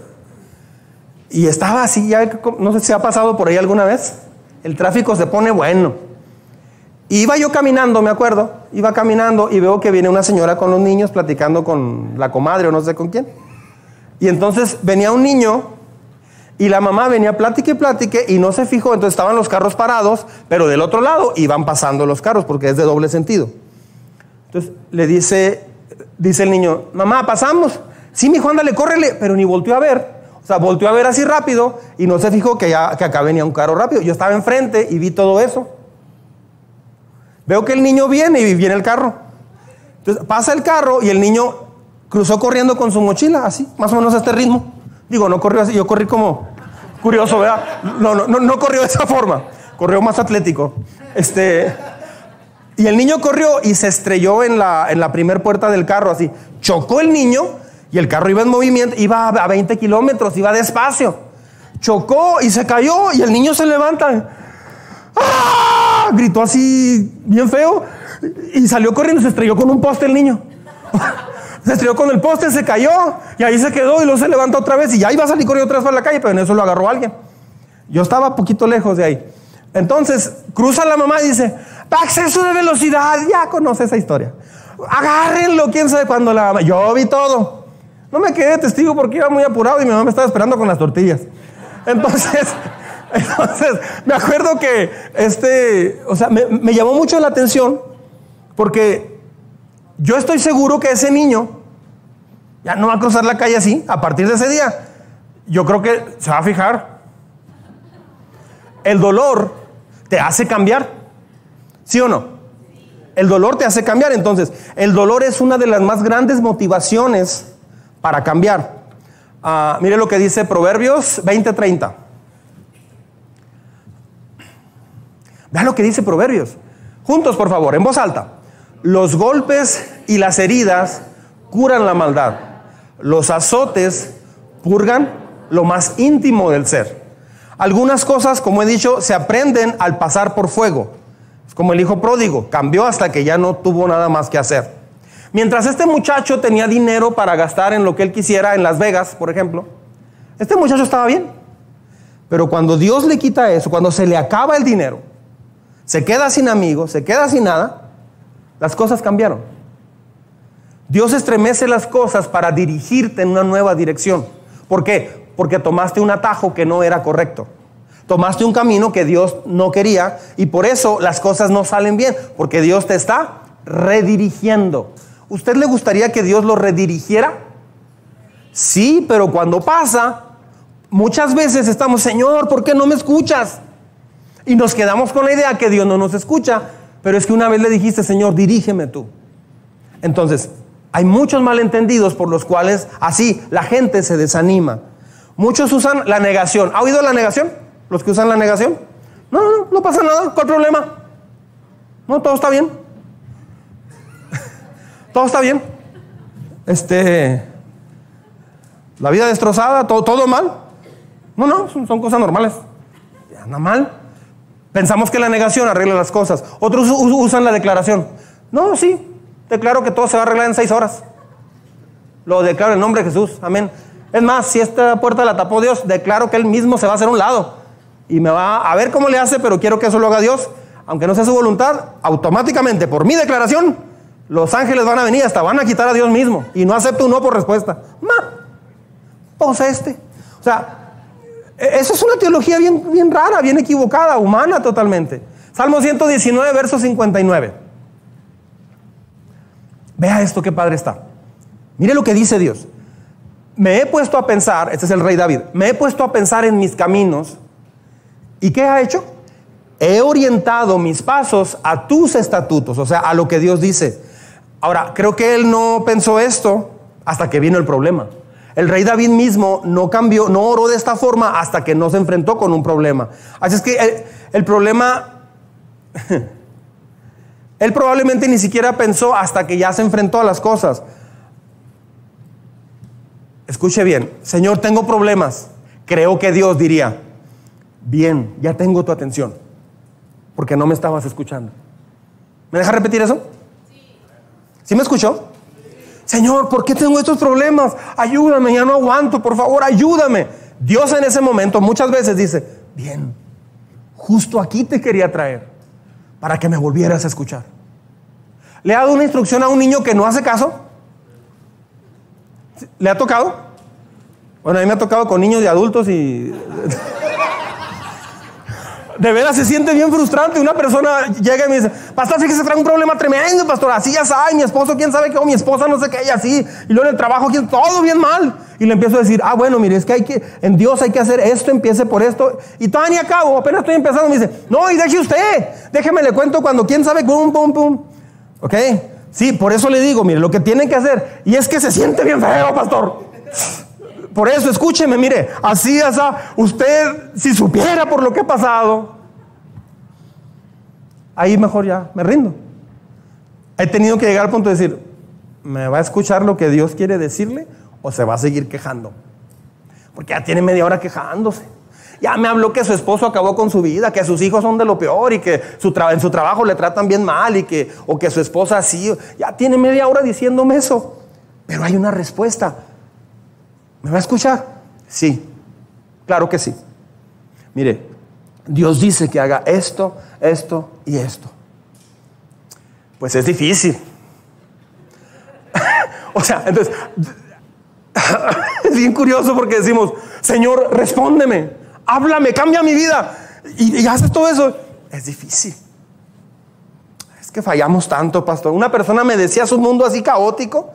Y estaba así, ya no sé si ha pasado por ahí alguna vez. El tráfico se pone bueno. Iba yo caminando, me acuerdo, iba caminando y veo que viene una señora con los niños platicando con la comadre o no sé con quién. Y entonces venía un niño y la mamá venía plática y plática y no se fijó, entonces estaban los carros parados, pero del otro lado iban pasando los carros porque es de doble sentido. Entonces le dice, dice el niño, mamá, pasamos. Sí, mi Juan, dale, córrele, pero ni volteó a ver. O sea, volteó a ver así rápido y no se fijó que, ya, que acá venía un carro rápido. Yo estaba enfrente y vi todo eso. Veo que el niño viene y viene el carro. Entonces pasa el carro y el niño cruzó corriendo con su mochila, así, más o menos a este ritmo. Digo, no corrió así, yo corrí como curioso, ¿verdad? No, no, no, no corrió de esa forma, corrió más atlético. Este, y el niño corrió y se estrelló en la, en la primera puerta del carro, así. Chocó el niño y el carro iba en movimiento, iba a 20 kilómetros, iba despacio. Chocó y se cayó y el niño se levanta. ¡Ah! Gritó así bien feo y salió corriendo, se estrelló con un poste el niño. se estrelló con el poste, se cayó y ahí se quedó y luego se levantó otra vez y ya iba a salir corriendo otra vez para la calle, pero en eso lo agarró alguien. Yo estaba poquito lejos de ahí. Entonces cruza la mamá y dice, exceso de velocidad, ya conoce esa historia. Agárrenlo, quién sabe cuándo la mamá. Yo vi todo. No me quedé testigo porque iba muy apurado y mi mamá me estaba esperando con las tortillas. Entonces, Entonces, me acuerdo que este, o sea, me, llamó mucho la atención porque yo estoy seguro que ese niño ya no va a cruzar la calle así a partir de ese día. Yo creo que se va a fijar. El dolor te hace cambiar. ¿Sí o no? El dolor te hace cambiar. Entonces, el dolor es una de las más grandes motivaciones para cambiar. Ah, mire lo que dice Proverbios 20:30. Vean lo que dice Proverbios. Juntos, por favor, en voz alta. Los golpes y las heridas curan la maldad. Los azotes purgan lo más íntimo del ser. Algunas cosas, como he dicho, se aprenden al pasar por fuego. Es como el hijo pródigo, cambió hasta que ya no tuvo nada más que hacer. Mientras este muchacho tenía dinero para gastar en lo que él quisiera, en Las Vegas, por ejemplo, este muchacho estaba bien. Pero cuando Dios le quita eso, cuando se le acaba el dinero, se queda sin amigos, se queda sin nada, las cosas cambiaron. Dios estremece las cosas para dirigirte en una nueva dirección. ¿Por qué? Porque tomaste un atajo que no era correcto. Tomaste un camino que Dios no quería y por eso las cosas no salen bien, porque Dios te está redirigiendo. ¿Usted le gustaría que Dios lo redirigiera? Sí, pero cuando pasa, muchas veces estamos, Señor, ¿por qué no me escuchas? Y nos quedamos con la idea que Dios no nos escucha, pero es que una vez le dijiste, Señor, dirígeme tú. Entonces, hay muchos malentendidos por los cuales así la gente se desanima. Muchos usan la negación. ¿Ha oído la negación? Los que usan la negación. No, no, no pasa nada. ¿Cuál problema? No, todo está bien. Todo está bien. Este, la vida destrozada, todo, todo mal. No, no, son, son cosas normales. Anda mal. Pensamos que la negación arregla las cosas. Otros usan la declaración. No, sí, declaro que todo se va a arreglar en seis horas. Lo declaro en nombre de Jesús. Amén. Es más, si esta puerta la tapó Dios, declaro que Él mismo se va a hacer un lado. Y me va a ver cómo le hace, pero quiero que eso lo haga Dios. Aunque no sea su voluntad, automáticamente, por mi declaración, los ángeles van a venir, hasta van a quitar a Dios mismo. Y no acepto un no por respuesta. Ma, pues este. O sea, e, eso es una teología bien, bien rara, bien equivocada, humana totalmente. Salmo 119, verso 59. Vea esto, qué padre está. Mire lo que dice Dios. Me he puesto a pensar, este es el rey David, me he puesto a pensar en mis caminos. ¿Y qué ha hecho? He orientado mis pasos a tus estatutos, o sea, a lo que Dios dice. Ahora, creo que él no pensó esto hasta que vino el problema. El rey David mismo no cambió, no oró de esta forma hasta que no se enfrentó con un problema. Así es que el, el problema, él probablemente ni siquiera pensó hasta que ya se enfrentó a las cosas. Escuche bien, Señor, tengo problemas. Creo que Dios diría, bien, ya tengo tu atención, porque no me estabas escuchando. ¿Me deja repetir eso? ¿Sí me escuchó? Señor, ¿por qué tengo estos problemas? Ayúdame, ya no aguanto, por favor, ayúdame. Dios en ese momento muchas veces dice, bien, justo aquí te quería traer para que me volvieras a escuchar. ¿Le ha dado una instrucción a un niño que no hace caso? ¿Le ha tocado? Bueno, a mí me ha tocado con niños y adultos y... de veras se siente bien frustrante. Una persona llega y me dice, pastor, fíjese, trae un problema tremendo, pastor. Así ya sabe, mi esposo, quién sabe qué, o mi esposa, no sé qué, y así. Y luego en el trabajo, todo bien mal. Y le empiezo a decir, ah, bueno, mire, es que hay que, en Dios hay que hacer esto, empiece por esto. Y todavía ni acabo, apenas estoy empezando. Me dice, no, y deje usted, déjeme le cuento cuando quién sabe, pum, pum, pum. ¿Ok? Sí, por eso le digo, mire, lo que tienen que hacer, y es que se siente bien feo, pastor. Por eso, escúcheme, mire, así, así, usted, si supiera por lo que ha pasado, ahí mejor ya me rindo. He tenido que llegar al punto de decir, ¿me va a escuchar lo que Dios quiere decirle o se va a seguir quejando? Porque ya tiene media hora quejándose. Ya me habló que su esposo acabó con su vida, que sus hijos son de lo peor y que su en su trabajo le tratan bien mal y que, o que su esposa así. Ya tiene media hora diciéndome eso. Pero hay una respuesta. ¿Me va a escuchar? Sí, claro que sí. Mire, Dios dice que haga esto, esto y esto. Pues es difícil. o sea, entonces, es bien curioso porque decimos, Señor, respóndeme, háblame, cambia mi vida. Y, haces todo eso. Es difícil. Es que fallamos tanto, pastor. Una persona me decía su mundo así caótico.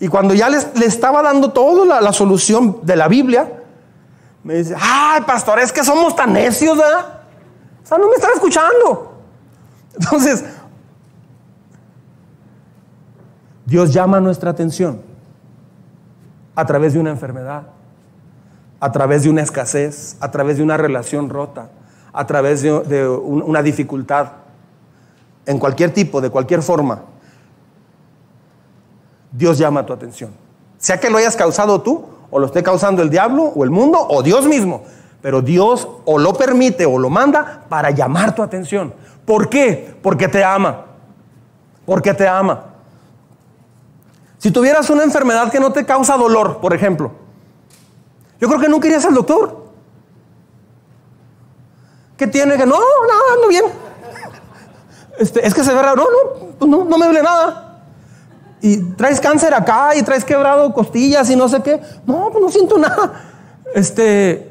Y cuando ya le estaba dando todo la, la, solución de la Biblia, me dice, ay, pastor, es que somos tan necios, ¿verdad? O sea, no me están escuchando. Entonces, Dios llama nuestra atención a través de una enfermedad, a través de una escasez, a través de una relación rota, a través de, de una dificultad, en cualquier tipo, de cualquier forma. Dios llama tu atención. Sea que lo hayas causado tú, o lo esté causando el diablo, o el mundo, o Dios mismo. Pero Dios o lo permite o lo manda para llamar tu atención. ¿Por qué? Porque te ama. Porque te ama. Si tuvieras una enfermedad que no te causa dolor, por ejemplo, yo creo que nunca irías al doctor. ¿Qué tiene? Que no, no, ando bien. Este, es que se ve raro. No, pues no, no me duele nada y traes cáncer acá y traes quebrado costillas y no sé qué. No, pues no siento nada. Este,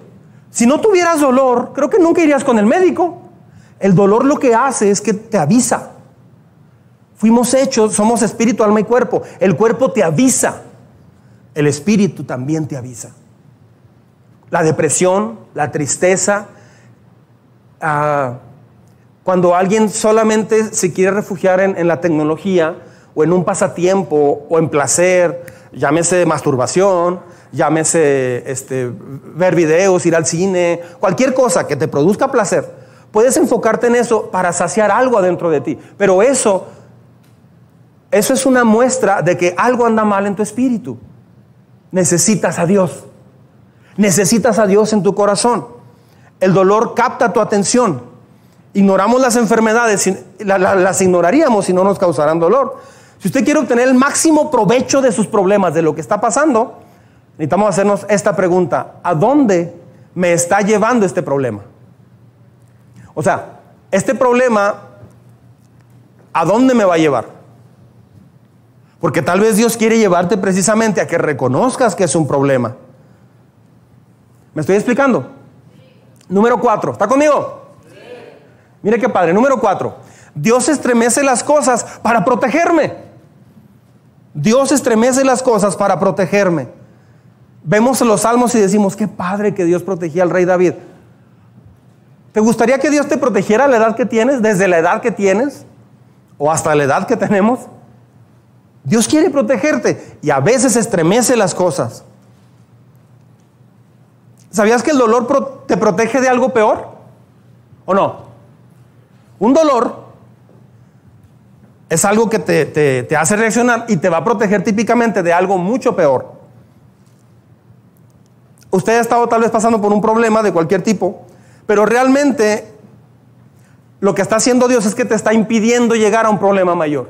si no tuvieras dolor, creo que nunca irías con el médico. El dolor lo que hace es que te avisa. Fuimos hechos, somos espíritu, alma y cuerpo. El cuerpo te avisa. El espíritu también te avisa. La depresión, la tristeza. Ah, cuando alguien solamente se quiere refugiar en, en la tecnología, o en un pasatiempo o en placer, llámese masturbación, llámese este, ver videos, ir al cine, cualquier cosa que te produzca placer, puedes enfocarte en eso para saciar algo adentro de ti. Pero eso, eso es una muestra de que algo anda mal en tu espíritu. Necesitas a Dios. Necesitas a Dios en tu corazón. El dolor capta tu atención. Ignoramos las enfermedades, las ignoraríamos si no nos causaran dolor. Si usted quiere obtener el máximo provecho de sus problemas, de lo que está pasando, necesitamos hacernos esta pregunta. ¿A dónde me está llevando este problema? O sea, este problema, ¿a dónde me va a llevar? Porque tal vez Dios quiere llevarte precisamente a que reconozcas que es un problema. ¿Me estoy explicando? Número cuatro, ¿está conmigo? Mire qué padre. Número cuatro, Dios estremece las cosas para protegerme. Dios estremece las cosas para protegerme. Vemos los salmos y decimos, qué padre que Dios protegía al rey David. ¿Te gustaría que Dios te protegiera a la edad que tienes, desde la edad que tienes o hasta la edad que tenemos? Dios quiere protegerte y a veces estremece las cosas. ¿Sabías que el dolor te protege de algo peor? ¿O no? Un dolor es algo que te, hace reaccionar y te va a proteger típicamente de algo mucho peor. Usted ha estado tal vez pasando por un problema de cualquier tipo, pero realmente lo que está haciendo Dios es que te está impidiendo llegar a un problema mayor.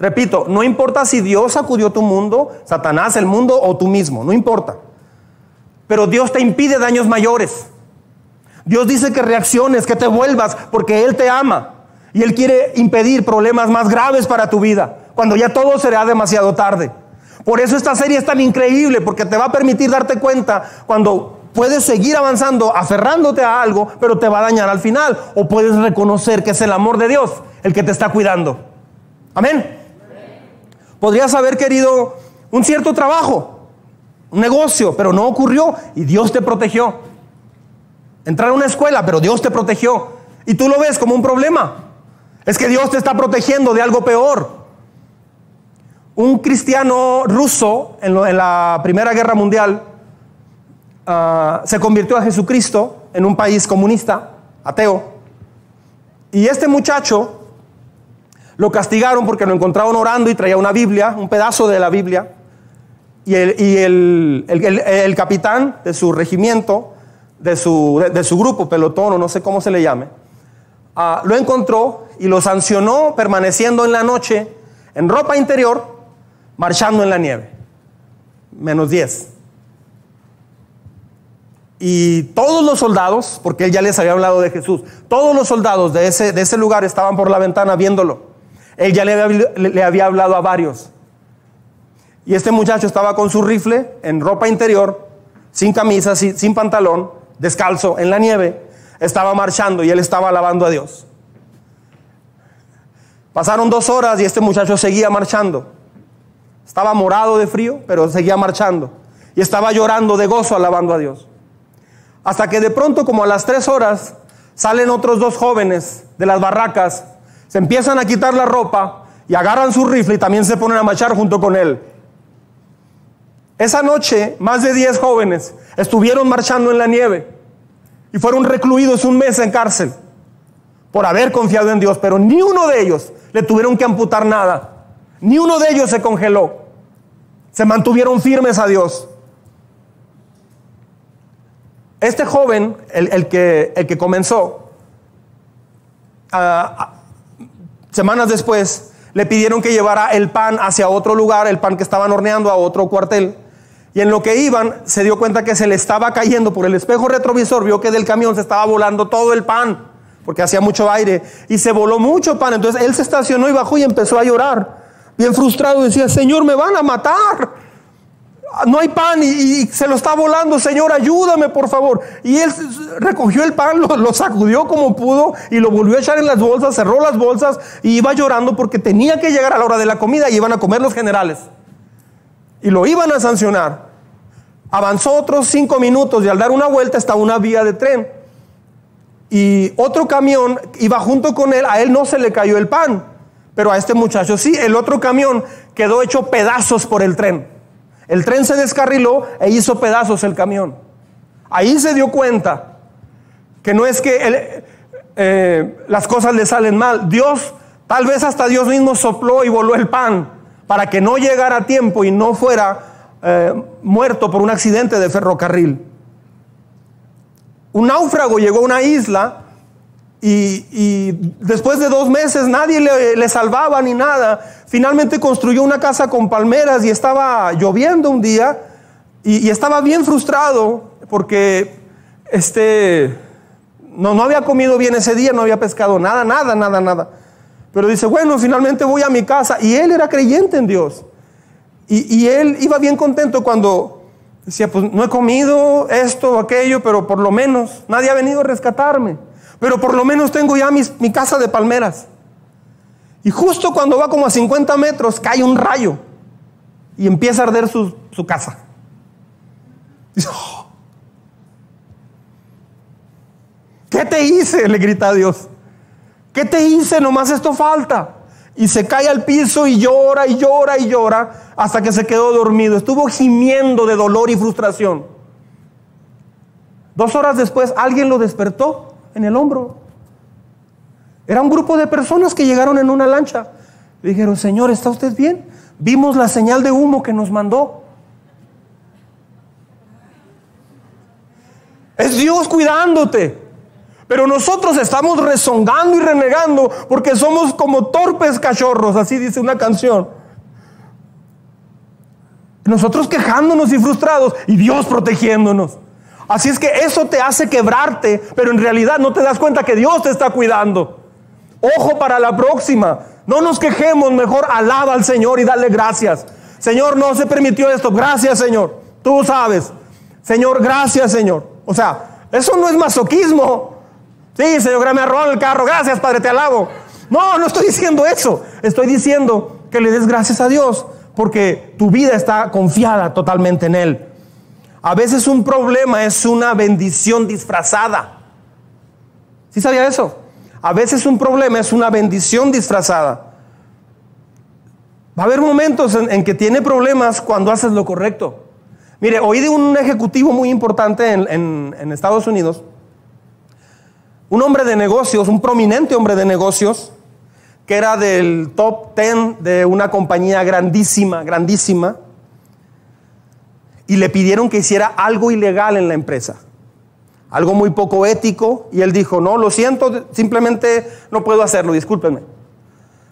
Repito, no importa si Dios sacudió tu mundo, Satanás, el mundo o tú mismo, no importa. Pero Dios te impide daños mayores. Dios dice que reacciones, que te vuelvas, porque Él te ama. Y Él quiere impedir problemas más graves para tu vida, cuando ya todo será demasiado tarde. Por eso esta serie es tan increíble, porque te va a permitir darte cuenta cuando puedes seguir avanzando, aferrándote a algo, pero te va a dañar al final. O puedes reconocer que es el amor de Dios el que te está cuidando. Amén. Podrías haber querido un cierto trabajo, un negocio, pero no ocurrió y Dios te protegió. Entrar a una escuela, pero Dios te protegió. Y tú lo ves como un problema. Es que Dios te está protegiendo de algo peor. Un cristiano ruso en, la Primera Guerra Mundial ah, se convirtió a Jesucristo en un país comunista, ateo. Y este muchacho lo castigaron porque lo encontraron orando y traía una Biblia, un pedazo de la Biblia. Y el, capitán de su regimiento, de su, de su, grupo, pelotón o no sé cómo se le llame, Ah, lo encontró y lo sancionó permaneciendo en la noche en ropa interior, marchando en la nieve. Menos 10. Y todos los soldados, porque él ya les había hablado de Jesús, todos los soldados de ese, de ese lugar estaban por la ventana viéndolo. Él ya le había, le había hablado a varios. Y este muchacho estaba con su rifle en ropa interior, sin camisa, sin pantalón, descalzo, en la nieve estaba marchando y él estaba alabando a Dios. Pasaron dos horas y este muchacho seguía marchando. Estaba morado de frío, pero seguía marchando. Y estaba llorando de gozo alabando a Dios. Hasta que de pronto, como a las tres horas, salen otros dos jóvenes de las barracas, se empiezan a quitar la ropa y agarran su rifle y también se ponen a marchar junto con él. Esa noche, más de diez jóvenes estuvieron marchando en la nieve y fueron recluidos un mes en cárcel por haber confiado en Dios, pero ni uno de ellos le tuvieron que amputar nada, ni uno de ellos se congeló, se mantuvieron firmes a Dios. Este joven, el, que, el que, comenzó, semanas después, le pidieron que llevara el pan hacia otro lugar, el pan que estaban horneando a otro cuartel. Y en lo que iban, se dio cuenta que se le estaba cayendo por el espejo retrovisor, vio que del camión se estaba volando todo el pan, porque hacía mucho aire, y se voló mucho pan. Entonces él se estacionó y bajó y empezó a llorar, bien frustrado, decía, Señor, me van a matar. No hay pan y, se lo está volando, Señor, ayúdame por favor. Y él recogió el pan, lo, lo, sacudió como pudo y lo volvió a echar en las bolsas, cerró las bolsas y iba llorando porque tenía que llegar a la hora de la comida y iban a comer los generales y lo iban a sancionar. Avanzó otros cinco minutos y al dar una vuelta estaba una vía de tren. Y otro camión iba junto con él, a él no se le cayó el pan, pero a este muchacho sí, el otro camión quedó hecho pedazos por el tren. El tren se descarriló e hizo pedazos el camión. Ahí se dio cuenta que no es que eh, las cosas le salen mal. Dios, tal vez hasta Dios mismo sopló y voló el pan para que no llegara a tiempo y no fuera eh, muerto por un accidente de ferrocarril. Un náufrago llegó a una isla Y, después de dos meses nadie le, salvaba ni nada. Finalmente construyó una casa con palmeras y estaba lloviendo un día y, estaba bien frustrado porque este, no, no había comido bien ese día, no había pescado nada, nada, nada, nada. Pero dice, bueno, finalmente voy a mi casa. Y él era creyente en Dios. Y, y él iba bien contento cuando decía, pues no he comido esto o aquello, pero por lo menos nadie ha venido a rescatarme. Pero por lo menos tengo ya mi casa de palmeras. Y justo cuando va como a 50 metros, cae un rayo y empieza a arder su, casa. Dice, oh, ¿qué te hice? Le grita a Dios. ¿Qué te hice? Nomás esto falta. Y se cae al piso y llora y llora y llora hasta que se quedó dormido. Estuvo gimiendo de dolor y frustración. Dos horas después alguien lo despertó en el hombro. Era un grupo de personas que llegaron en una lancha. Dijeron, Señor, ¿está usted bien? Vimos la señal de humo que nos mandó. Es Dios cuidándote. Pero nosotros estamos rezongando y renegando porque somos como torpes cachorros, así dice una canción. Nosotros quejándonos y frustrados y Dios protegiéndonos. Así es que eso te hace quebrarte, pero en realidad no te das cuenta que Dios te está cuidando. Ojo para la próxima. No nos quejemos, mejor alaba al Señor y dale gracias. Señor, no se permitió esto. Gracias, Señor. Tú sabes. Señor, gracias, Señor. O sea, eso no es masoquismo. Sí, Señor, me arrojó el carro. Gracias, Padre, te alabo. No, no estoy diciendo eso. Estoy diciendo que le des gracias a Dios porque tu vida está confiada totalmente en Él. A veces un problema es una bendición disfrazada. ¿Sí sabía eso? A veces un problema es una bendición disfrazada. Va a haber momentos en, que tiene problemas cuando haces lo correcto. Mire, oí de un ejecutivo muy importante en, en Estados Unidos, un hombre de negocios, un prominente hombre de negocios, que era del top 10 de una compañía grandísima, grandísima, y le pidieron que hiciera algo ilegal en la empresa, algo muy poco ético, y él dijo, no, lo siento, simplemente no puedo hacerlo, discúlpenme.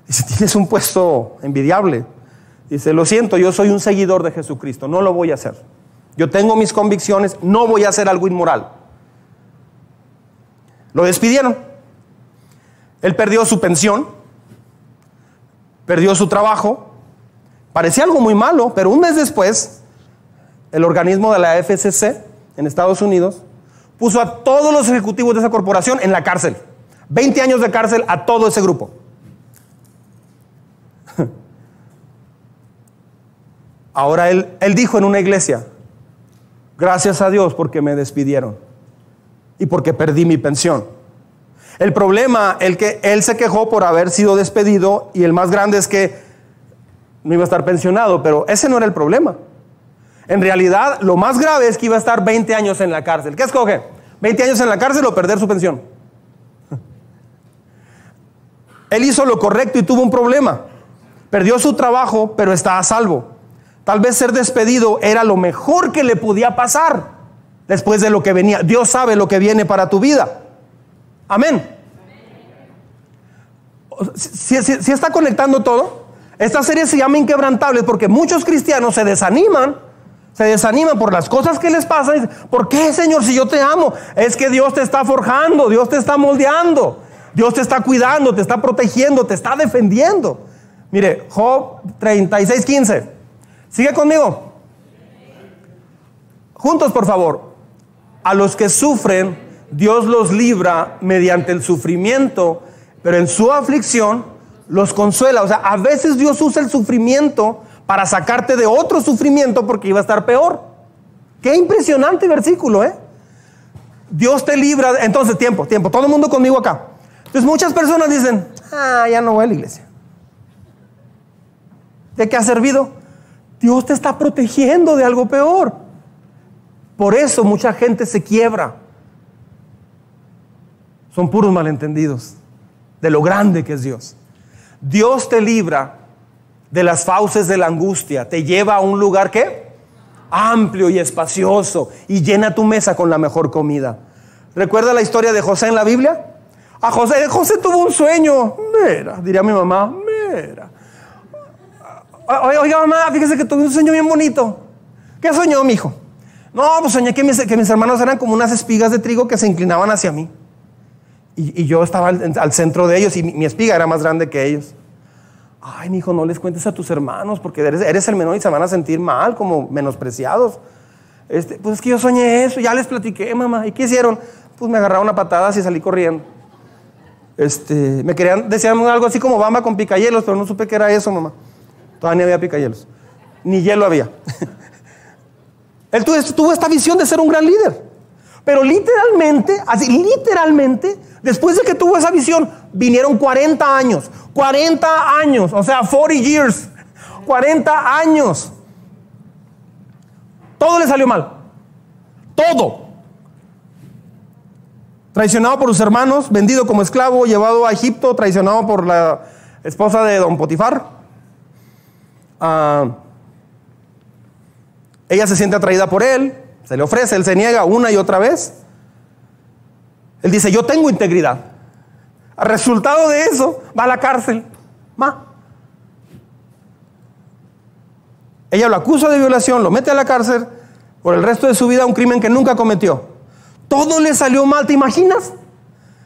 Dice, tienes un puesto envidiable. Dice, lo siento, yo soy un seguidor de Jesucristo, no lo voy a hacer. Yo tengo mis convicciones, no voy a hacer algo inmoral. Lo despidieron. Él perdió su pensión, perdió su trabajo. Parecía algo muy malo, pero un mes después el organismo de la FCC en Estados Unidos, puso a todos los ejecutivos de esa corporación en la cárcel. 20 años de cárcel a todo ese grupo. Ahora él, él dijo en una iglesia, gracias a Dios porque me despidieron y porque perdí mi pensión. El problema, el que él se quejó por haber sido despedido y el más grande es que no iba a estar pensionado, pero ese no era el problema. En realidad, lo más grave es que iba a estar 20 años en la cárcel. ¿Qué escoge? ¿20 años en la cárcel o perder su pensión? Él hizo lo correcto y tuvo un problema. Perdió su trabajo, pero está a salvo. Tal vez ser despedido era lo mejor que le podía pasar después de lo que venía. Dios sabe lo que viene para tu vida. Amén. Si, está conectando todo, esta serie se llama Inquebrantables porque muchos cristianos se desaniman se desaniman por las cosas que les pasan. ¿Por qué, Señor, si yo te amo? Es que Dios te está forjando, Dios te está moldeando, Dios te está cuidando, te está protegiendo, te está defendiendo. Mire, Job 36, 15. Sigue conmigo. Juntos, por favor. A los que sufren, Dios los libra mediante el sufrimiento, pero en su aflicción los consuela. O sea, a veces Dios usa el sufrimiento para sacarte de otro sufrimiento porque iba a estar peor. Qué impresionante versículo, ¿eh? Dios te libra. Entonces, tiempo, tiempo. Todo el mundo conmigo acá. Entonces, muchas personas dicen, ah, ya no voy a la iglesia. ¿De qué ha servido? Dios te está protegiendo de algo peor. Por eso mucha gente se quiebra. Son puros malentendidos de lo grande que es Dios. Dios te libra de las fauces de la angustia, te lleva a un lugar que amplio y espacioso y llena tu mesa con la mejor comida. ¿Recuerda la historia de José en la Biblia? A José, José tuvo un sueño. Mira, diría mi mamá, mira. Oiga, mamá, fíjese que tuve un sueño bien bonito. ¿Qué soñó, mi hijo? No, pues soñé que mis, que hermanos eran como unas espigas de trigo que se inclinaban hacia mí. Y, yo estaba al, centro de ellos y mi, espiga era más grande que ellos. Ay, mi hijo, no les cuentes a tus hermanos porque eres, el menor y se van a sentir mal, como menospreciados. Este, pues es que yo soñé eso, ya les platiqué, mamá. ¿Y qué hicieron? Pues me agarraron a patadas y salí corriendo. Este, me querían, decían algo así como bamba con picayelos, pero no supe qué era eso, mamá. Todavía ni había picayelos. Ni hielo había. Él tuvo esta visión de ser un gran líder. Pero literalmente, así, literalmente, después de que tuvo esa visión, vinieron 40 años. 40 años, o sea, 40 years. 40 años. Todo le salió mal. Todo. Traicionado por sus hermanos, vendido como esclavo, llevado a Egipto, traicionado por la esposa de don Potifar. Ah, ella se siente atraída por él, se le ofrece, él se niega una y otra vez. Él dice, yo tengo integridad. A resultado de eso, va a la cárcel. Ma. Ella lo acusa de violación, lo mete a la cárcel por el resto de su vida, un crimen que nunca cometió. Todo le salió mal, ¿te imaginas?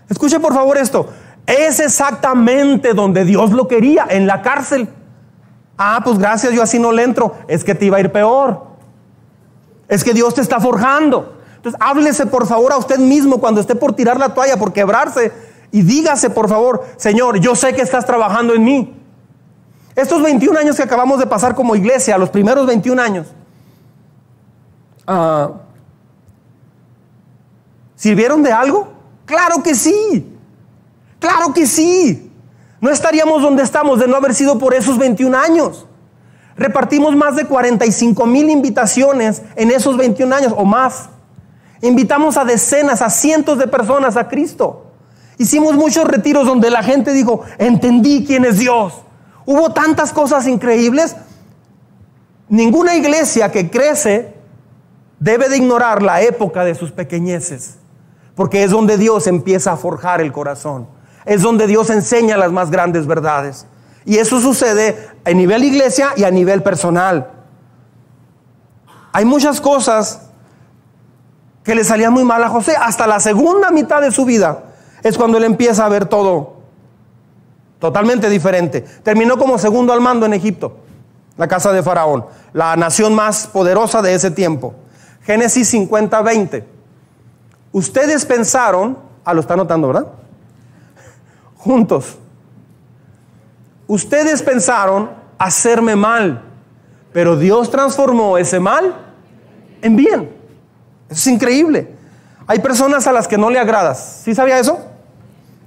Escuche por favor esto. Es exactamente donde Dios lo quería, en la cárcel. Ah, pues gracias, yo así no le entro. Es que te iba a ir peor. Es que Dios te está forjando. Entonces, háblese por favor a usted mismo cuando esté por tirar la toalla, por quebrarse. Y dígase por favor, Señor, yo sé que estás trabajando en mí. Estos 21 años que acabamos de pasar como iglesia, los primeros 21 años, ah, ¿sirvieron de algo? Claro que sí. Claro que sí. No estaríamos donde estamos de no haber sido por esos 21 años. Repartimos más de 45 mil invitaciones en esos 21 años o más. Invitamos a decenas, a cientos de personas a Cristo. Hicimos muchos retiros donde la gente dijo, entendí quién es Dios. Hubo tantas cosas increíbles. Ninguna iglesia que crece debe de ignorar la época de sus pequeñeces, porque es donde Dios empieza a forjar el corazón es donde Dios enseña las más grandes verdades. Y eso sucede a nivel iglesia y a nivel personal. Hay muchas cosas que le salían muy mal a José. Hasta la segunda mitad de su vida es cuando él empieza a ver todo totalmente diferente. Terminó como segundo al mando en Egipto, la casa de Faraón, la nación más poderosa de ese tiempo. Génesis 50, 20. Ustedes pensaron, ah, lo está notando, ¿verdad? juntos. Ustedes pensaron hacerme mal, pero Dios transformó ese mal en bien. Eso es increíble. Hay personas a las que no le agradas. ¿Sí sabía eso?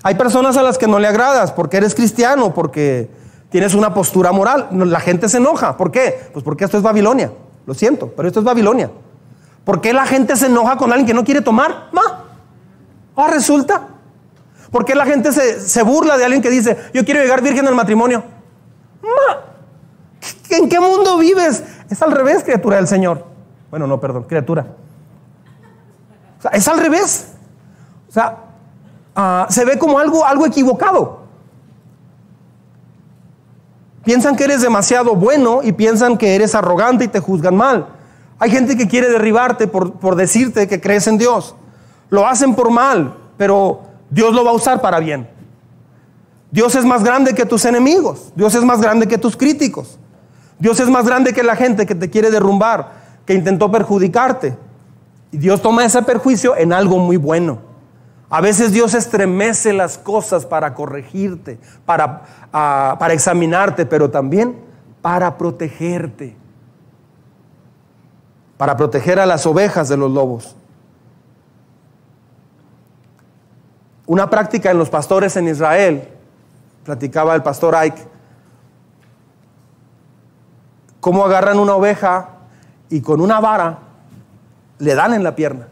Hay personas a las que no le agradas porque eres cristiano, porque tienes una postura moral. La gente se enoja. ¿Por qué? Pues porque esto es Babilonia. Lo siento, pero esto es Babilonia. ¿Por qué la gente se enoja con alguien que no quiere tomar? Ma. Ah, resulta. ¿Por qué la gente se, burla de alguien que dice, yo quiero llegar virgen al matrimonio? ¿En qué mundo vives? Es al revés, criatura del Señor. Bueno, no, perdón, criatura. O sea, es al revés. O sea, ah, se ve como algo, algo equivocado. Piensan que eres demasiado bueno y piensan que eres arrogante y te juzgan mal. Hay gente que quiere derribarte por, por decirte que crees en Dios. Lo hacen por mal, pero Dios lo va a usar para bien. Dios es más grande que tus enemigos. Dios es más grande que tus críticos. Dios es más grande que la gente que te quiere derrumbar, que intentó perjudicarte. Y Dios toma ese perjuicio en algo muy bueno. A veces Dios estremece las cosas para corregirte, para, ah, para examinarte, pero también para protegerte. Para proteger a las ovejas de los lobos. Una práctica en los pastores en Israel, platicaba el pastor Ike, cómo agarran una oveja y con una vara le dan en la pierna.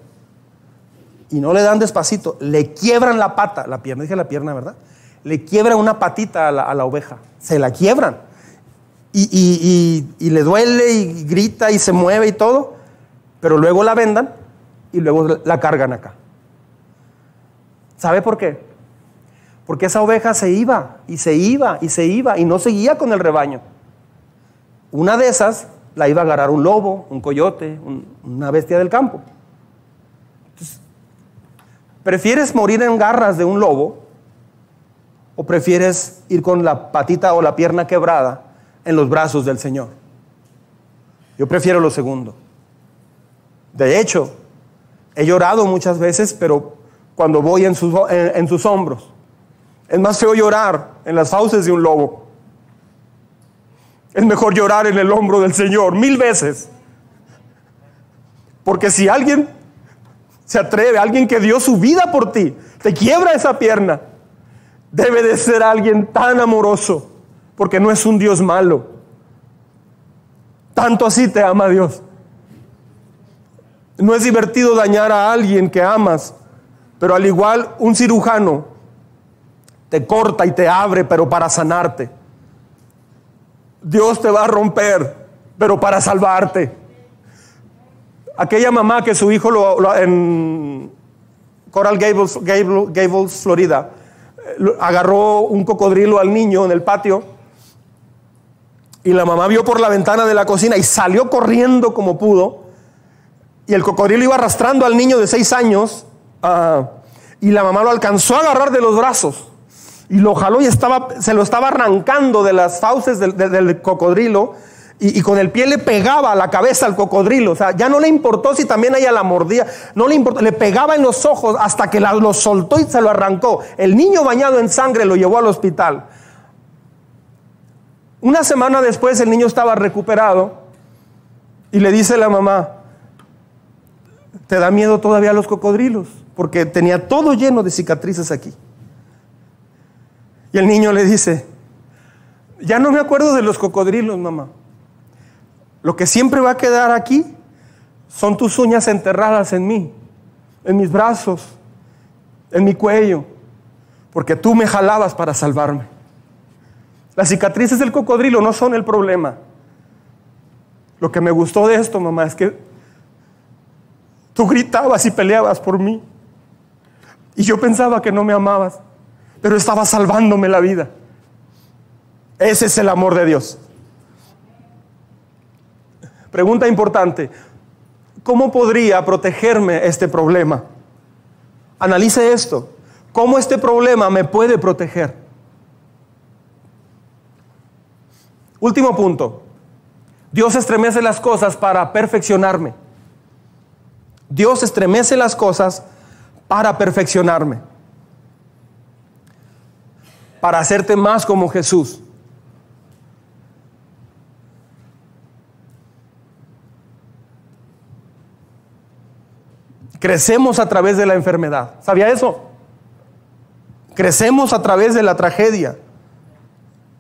Y no le dan despacito, le quiebran la pata, la pierna, dije la pierna, ¿verdad? Le quiebran una patita a la, oveja, se la quiebran. Y, y, le duele y grita y se mueve y todo, pero luego la vendan y luego la cargan acá. ¿Sabe por qué? porque esa oveja se iba y se iba y se iba y no seguía con el rebaño. Una de esas la iba a agarrar un lobo, un coyote, una bestia del campo. ¿Prefieres morir en garras de un lobo o prefieres ir con la patita o la pierna quebrada en los brazos del Señor? Yo prefiero lo segundo. De hecho, he llorado muchas veces, pero cuando voy en sus, en sus hombros, es más feo llorar en las fauces de un lobo. Es mejor llorar en el hombro del Señor mil veces. Porque si alguien se atreve, alguien que dio su vida por ti, te quiebra esa pierna, debe de ser alguien tan amoroso, porque no es un Dios malo. Tanto así te ama Dios. No es divertido dañar a alguien que amas, pero al igual un cirujano te corta y te abre, pero para sanarte. Dios te va a romper, pero para salvarte. Aquella mamá que su hijo lo, en Coral Gables, Gables, Florida, agarró un cocodrilo al niño en el patio y la mamá vio por la ventana de la cocina y salió corriendo como pudo y el cocodrilo iba arrastrando al niño de seis años ah, y la mamá lo alcanzó a agarrar de los brazos y lo jaló y estaba, se lo estaba arrancando de las fauces del cocodrilo y, con el pie le pegaba la cabeza al cocodrilo. O sea, ya no le importó si también ella la mordía. No le importó. Le pegaba en los ojos hasta que lo soltó y se lo arrancó. El niño bañado en sangre lo llevó al hospital. Una semana después el niño estaba recuperado y le dice la mamá, ¿te da miedo todavía los cocodrilos? Porque tenía todo lleno de cicatrices aquí. Y el niño le dice, ya no me acuerdo de los cocodrilos, mamá. Lo que siempre va a quedar aquí son tus uñas enterradas en mí, en mis brazos, en mi cuello, porque tú me jalabas para salvarme. Las cicatrices del cocodrilo no son el problema. Lo que me gustó de esto, mamá, es que tú gritabas y peleabas por mí. Y yo pensaba que no me amabas, pero estaba salvándome la vida. Ese es el amor de Dios. Pregunta importante, ¿cómo podría protegerme este problema? Analice esto. ¿Cómo este problema me puede proteger? Último punto. Dios estremece las cosas para perfeccionarme. Dios estremece las cosas para perfeccionarme. Para hacerte más como Jesús. Crecemos a través de la enfermedad. ¿Sabía eso? Crecemos a través de la tragedia.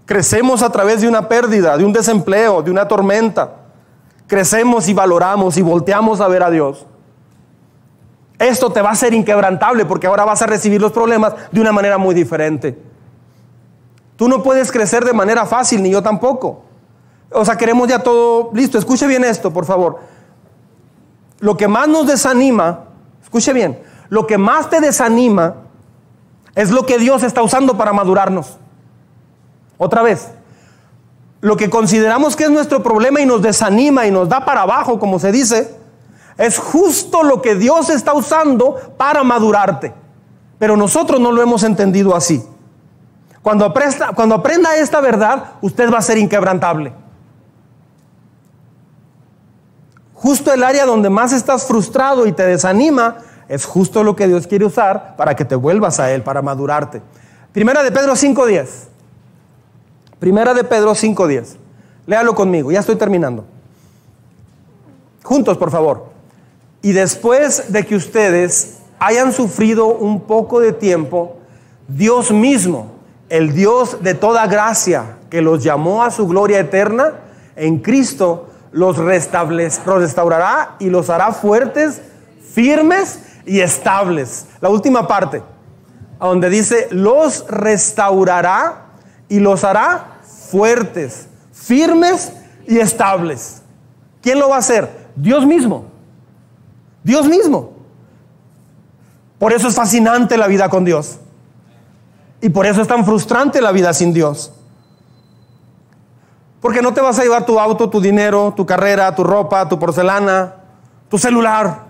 Crecemos a través de una pérdida, de un desempleo, de una tormenta. Crecemos y valoramos y volteamos a ver a Dios. Esto te va a ser inquebrantable porque ahora vas a recibir los problemas de una manera muy diferente. Tú no puedes crecer de manera fácil, ni yo tampoco. O sea, queremos ya todo listo. Escuche bien esto, por favor. Lo que más nos desanima Escuche bien, lo que más te desanima es lo que Dios está usando para madurarnos. Otra vez, lo que consideramos que es nuestro problema y nos desanima y nos da para abajo, como se dice, es justo lo que Dios está usando para madurarte. Pero nosotros no lo hemos entendido así. Cuando aprenda, esta verdad, usted va a ser inquebrantable. Justo el área donde más estás frustrado y te desanima es justo lo que Dios quiere usar para que te vuelvas a Él, para madurarte. Primera de Pedro 5.10. Primera de Pedro 5.10. Léalo conmigo, ya estoy terminando. Juntos, por favor. Y después de que ustedes hayan sufrido un poco de tiempo, Dios mismo, el Dios de toda gracia, que los llamó a su gloria eterna, en Cristo, los, restaurará y los hará fuertes, firmes y estables. La última parte, donde dice, los restaurará y los hará fuertes, firmes y estables. ¿Quién lo va a hacer? Dios mismo. Dios mismo. Por eso es fascinante la vida con Dios. Y por eso es tan frustrante la vida sin Dios. Porque no te vas a llevar tu auto, tu dinero, tu carrera, tu ropa, tu porcelana, tu celular.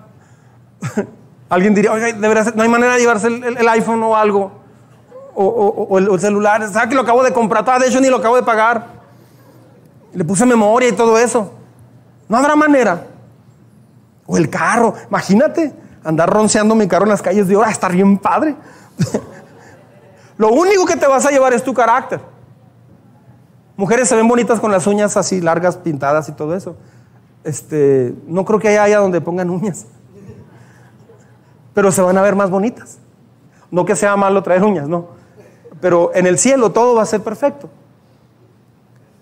Alguien diría, oiga, no hay manera de llevarse el, iPhone o algo. O, el, celular. ¿Sabes que lo acabo de comprar? De hecho, ni lo acabo de pagar. Le puse memoria y todo eso. No habrá manera. O el carro. Imagínate andar ronceando mi carro en las calles de hora. Estar bien padre. lo único que te vas a llevar es tu carácter. Mujeres se ven bonitas con las uñas así largas, pintadas y todo eso. Este, no creo que haya donde pongan uñas. Pero se van a ver más bonitas. No que sea malo traer uñas, no. Pero en el cielo todo va a ser perfecto.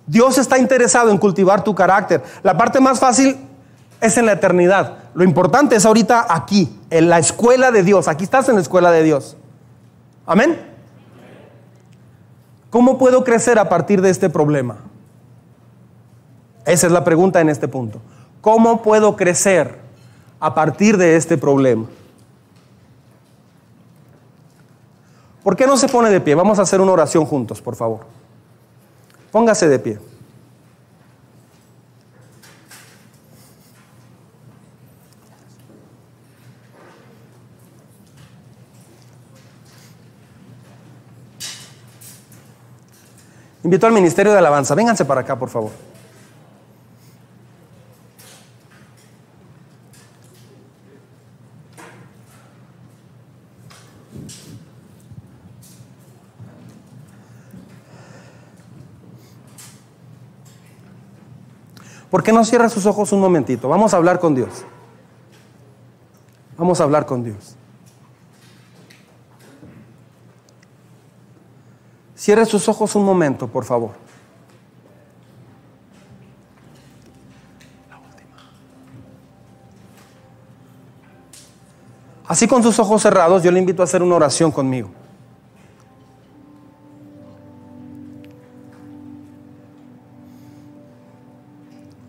Dios está interesado en cultivar tu carácter. La parte más fácil es en la eternidad. Lo importante es ahorita aquí, en la escuela de Dios. Aquí estás en la escuela de Dios. Amén. ¿Cómo puedo crecer a partir de este problema? Esa es la pregunta en este punto. ¿Cómo puedo crecer a partir de este problema? ¿Por qué no se pone de pie? Vamos a hacer una oración juntos, por favor. Póngase de pie. Invito al Ministerio de Alabanza. Vénganse para acá, por favor. ¿Por qué no cierra sus ojos un momentito? Vamos a hablar con Dios. Vamos a hablar con Dios. Cierre sus ojos un momento, por favor. Así con sus ojos cerrados, yo le invito a hacer una oración conmigo.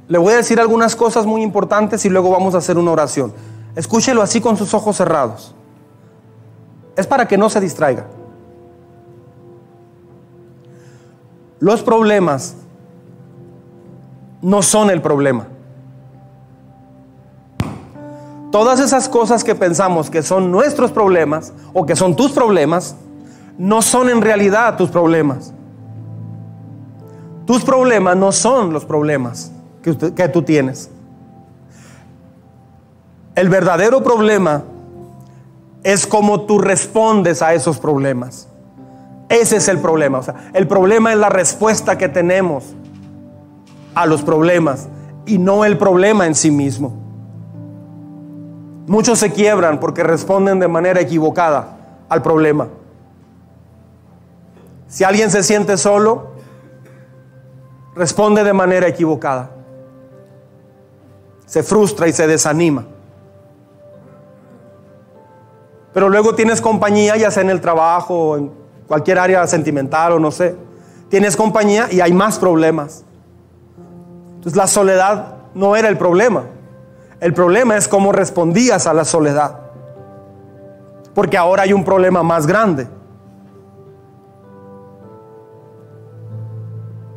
Le voy a decir algunas cosas muy importantes y luego vamos a hacer una oración. Escúchelo así con sus ojos cerrados. Es para que no se distraiga. Los problemas no son el problema. Todas esas cosas que pensamos que son nuestros problemas o que son tus problemas, no son en realidad tus problemas. Tus problemas no son los problemas que, tú tienes. El verdadero problema es cómo tú respondes a esos problemas. Ese es el problema. O sea, el problema es la respuesta que tenemos a los problemas y no el problema en sí mismo. Muchos se quiebran porque responden de manera equivocada al problema. Si alguien se siente solo, responde de manera equivocada se frustra y se desanima. Pero luego tienes compañía, ya sea en el trabajo, en cualquier área sentimental o no sé. Tienes compañía y hay más problemas. Entonces la soledad no era el problema. El problema es cómo respondías a la soledad. Porque ahora hay un problema más grande.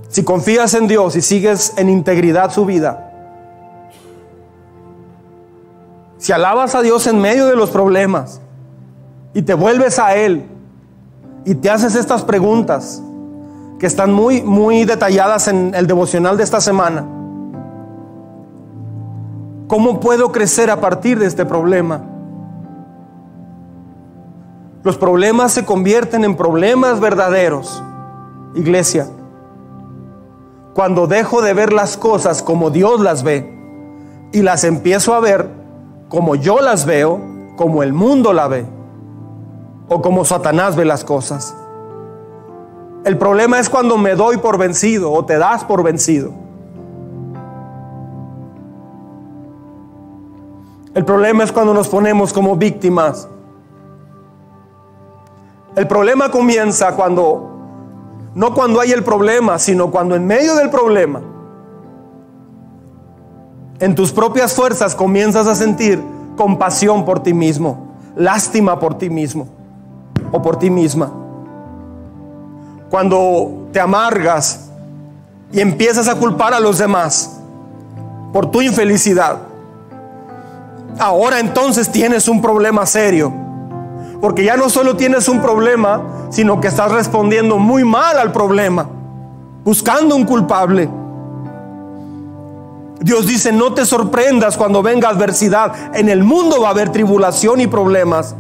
Si confías en Dios y sigues en integridad su vida, Si alabas a Dios en medio de los problemas y te vuelves a Él y te haces estas preguntas que están muy, muy detalladas en el devocional de esta semana. ¿Cómo puedo crecer a partir de este problema? Los problemas se convierten en problemas verdaderos, iglesia, cuando dejo de ver las cosas como Dios las ve y las empiezo a ver como yo las veo, como el mundo la ve, o como Satanás ve las cosas. El problema es cuando me doy por vencido o te das por vencido. El problema es cuando nos ponemos como víctimas. El problema comienza cuando, no cuando hay el problema, sino cuando en medio del problema en tus propias fuerzas comienzas a sentir compasión por ti mismo, lástima por ti mismo o por ti misma. cuando te amargas y empiezas a culpar a los demás por tu infelicidad. Ahora entonces tienes un problema serio. Porque ya no solo tienes un problema, sino que estás respondiendo muy mal al problema, buscando un culpable. Dios dice, no te sorprendas cuando venga adversidad. En el mundo va a haber tribulación y problemas.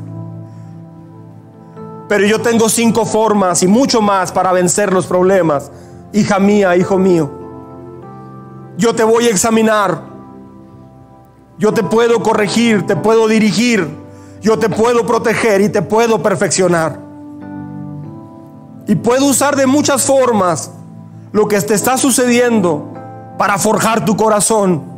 Pero yo tengo cinco formas y mucho más para vencer los problemas. Hija mía, hijo mío. Yo te voy a examinar. Yo te puedo corregir, te puedo dirigir. Yo te puedo proteger y te puedo perfeccionar. Y puedo usar de muchas formas lo que te está sucediendo para forjar tu corazón.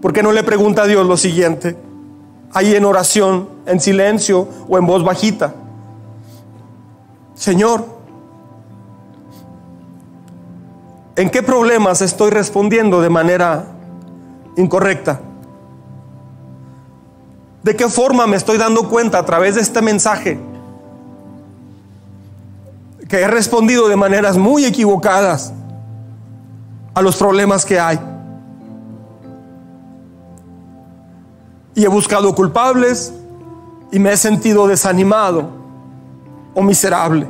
¿Por qué no le pregunta a Dios lo siguiente? Ahí en oración, en silencio o en voz bajita. Señor, ¿en qué problemas estoy respondiendo de manera incorrecta? ¿De qué forma me estoy dando cuenta a través de este mensaje? Que he respondido de maneras muy equivocadas a los problemas que hay. Y he buscado culpables y me he sentido desanimado o miserable.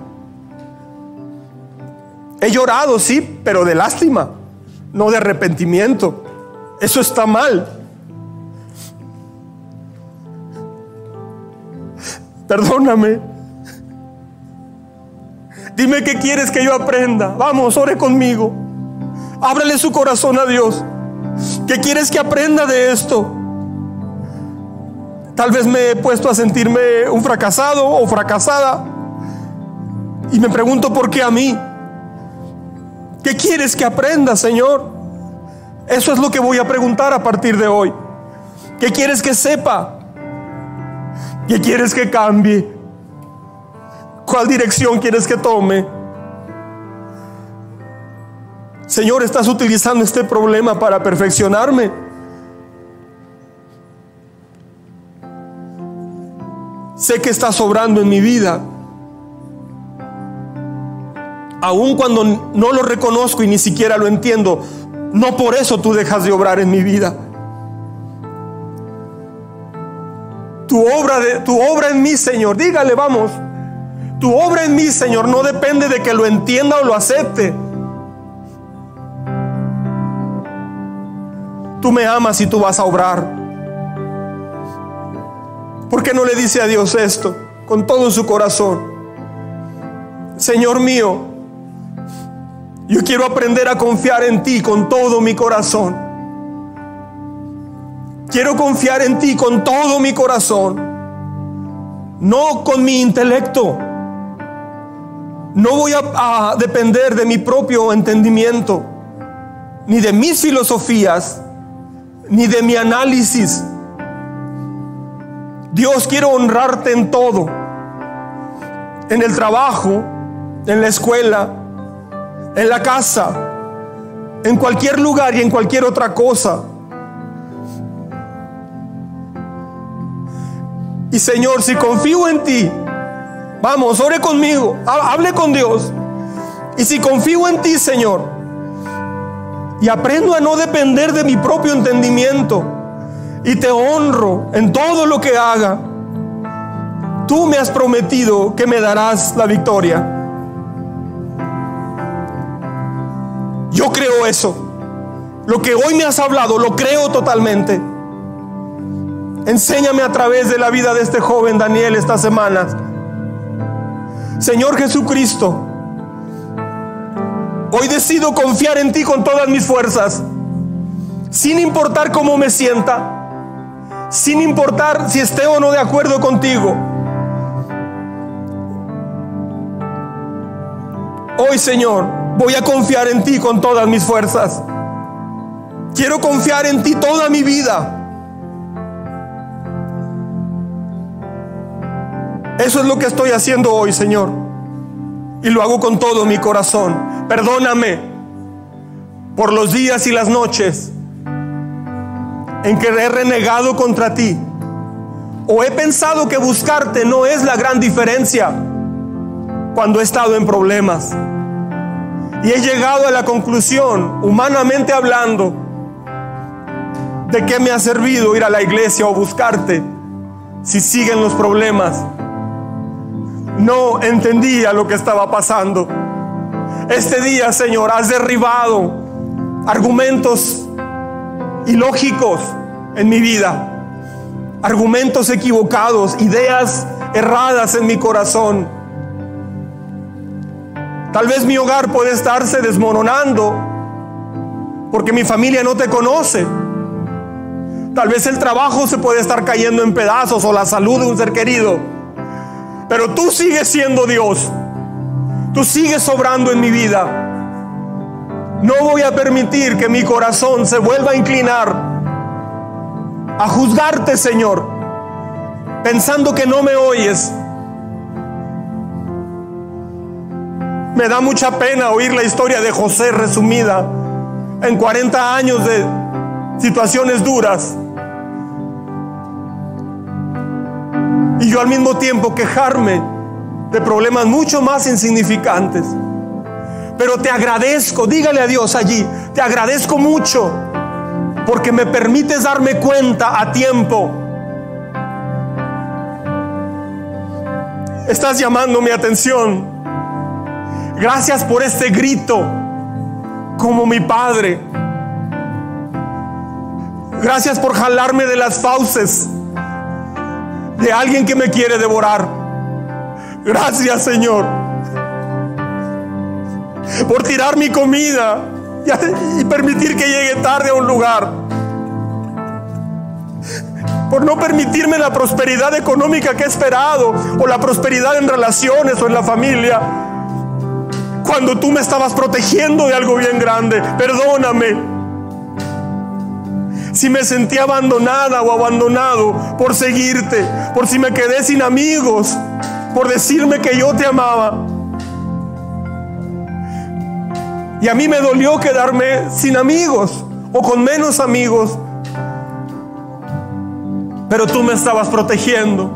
He llorado, sí, pero de lástima, no de arrepentimiento. Eso está mal. Perdóname. Dime qué quieres que yo aprenda. Vamos, ore conmigo. Ábrele su corazón a Dios. ¿Qué quieres que aprenda de esto? Tal vez me he puesto a sentirme un fracasado o fracasada. Y me pregunto por qué a mí. ¿Qué quieres que aprenda, Señor? Eso es lo que voy a preguntar a partir de hoy. ¿Qué quieres que sepa? ¿Qué quieres que cambie? ¿Cuál dirección quieres que tome? Señor, estás utilizando este problema para perfeccionarme. Sé que estás obrando en mi vida. Aun cuando no lo reconozco y ni siquiera lo entiendo, no por eso tú dejas de obrar en mi vida. Tu obra, tu obra en mí, Señor, dígale, vamos. Tu obra en mí, Señor, no depende de que lo entienda o lo acepte. Tú me amas y tú vas a obrar. ¿Por qué no le dice a Dios esto con todo su corazón? Señor mío, yo quiero aprender a confiar en ti con todo mi corazón. Quiero confiar en ti con todo mi corazón, no con mi intelecto. No voy a, depender de mi propio entendimiento, ni de mis filosofías, ni de mi análisis. Dios, quiero honrarte en todo, en el trabajo, en la escuela, en la casa, en cualquier lugar y en cualquier otra cosa. Y Señor, si confío en ti, vamos, ore conmigo, hable con Dios. Y si confío en ti, Señor, y aprendo a no depender de mi propio entendimiento, y te honro en todo lo que haga, tú me has prometido que me darás la victoria. Yo creo eso. Lo que hoy me has hablado, lo creo totalmente. Enséñame a través de la vida de este joven Daniel estas semanas. Señor Jesucristo, hoy decido confiar en ti con todas mis fuerzas, sin importar cómo me sienta, sin importar si esté o no de acuerdo contigo. Hoy, Señor, voy a confiar en ti con todas mis fuerzas. Quiero confiar en ti toda mi vida. Eso es lo que estoy haciendo hoy, Señor. Y lo hago con todo mi corazón. Perdóname por los días y las noches en que he renegado contra ti. O he pensado que buscarte no es la gran diferencia cuando he estado en problemas. Y he llegado a la conclusión, humanamente hablando, de que me ha servido ir a la iglesia o buscarte si siguen los problemas. No entendía lo que estaba pasando. Este día, Señor, has derribado argumentos ilógicos en mi vida, argumentos equivocados, ideas erradas en mi corazón. Tal vez mi hogar puede estarse desmoronando porque mi familia no te conoce. Tal vez el trabajo se puede estar cayendo en pedazos o la salud de un ser querido. Pero tú sigues siendo Dios. Tú sigues sobrando en mi vida. No voy a permitir que mi corazón se vuelva a inclinar a juzgarte, Señor, pensando que no me oyes. Me da mucha pena oír la historia de José resumida en 40 años de situaciones duras. Y yo al mismo tiempo quejarme de problemas mucho más insignificantes. Pero te agradezco, dígale a Dios allí, te agradezco mucho porque me permites darme cuenta a tiempo. Estás llamando mi atención. Gracias por este grito como mi Padre. Gracias por jalarme de las fauces de alguien que me quiere devorar. Gracias Señor por tirar mi comida y permitir que llegue tarde a un lugar. Por no permitirme la prosperidad económica que he esperado o la prosperidad en relaciones o en la familia. Cuando tú me estabas protegiendo de algo bien grande. Perdóname si me sentí abandonada o abandonado por seguirte, por si me quedé sin amigos, por decirme que yo te amaba. Y a mí me dolió quedarme sin amigos o con menos amigos. Pero tú me estabas protegiendo,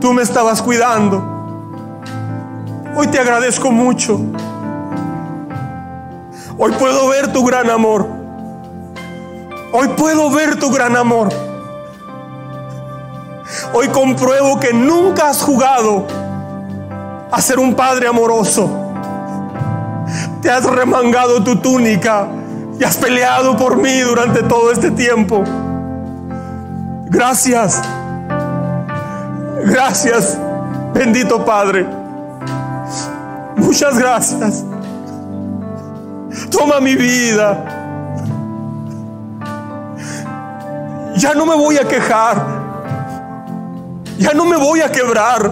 tú me estabas cuidando. Hoy te agradezco mucho. Hoy puedo ver tu gran amor. Hoy puedo ver tu gran amor. Hoy compruebo que nunca has jugado a ser un padre amoroso. Te has remangado tu túnica y has peleado por mí durante todo este tiempo. Gracias. Gracias, bendito Padre. Muchas gracias. Toma mi vida. ya no me voy a quejar, ya no me voy a quebrar,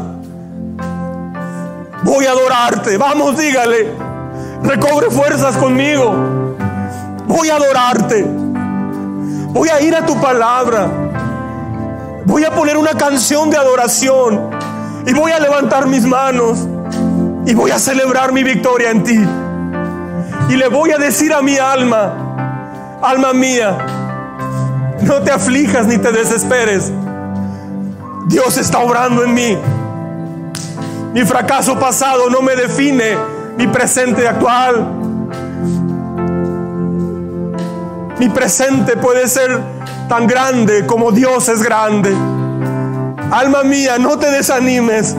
voy a adorarte. Vamos, dígale, recobre fuerzas conmigo, voy a adorarte, voy a ir a tu palabra, voy a poner una canción de adoración y voy a levantar mis manos y voy a celebrar mi victoria en ti. Y le voy a decir a mi alma, alma mía, no te aflijas ni te desesperes. Dios está obrando en mí. Mi fracaso pasado no me define mi presente actual. Mi presente puede ser tan grande como Dios es grande. Alma mía, no te desanimes.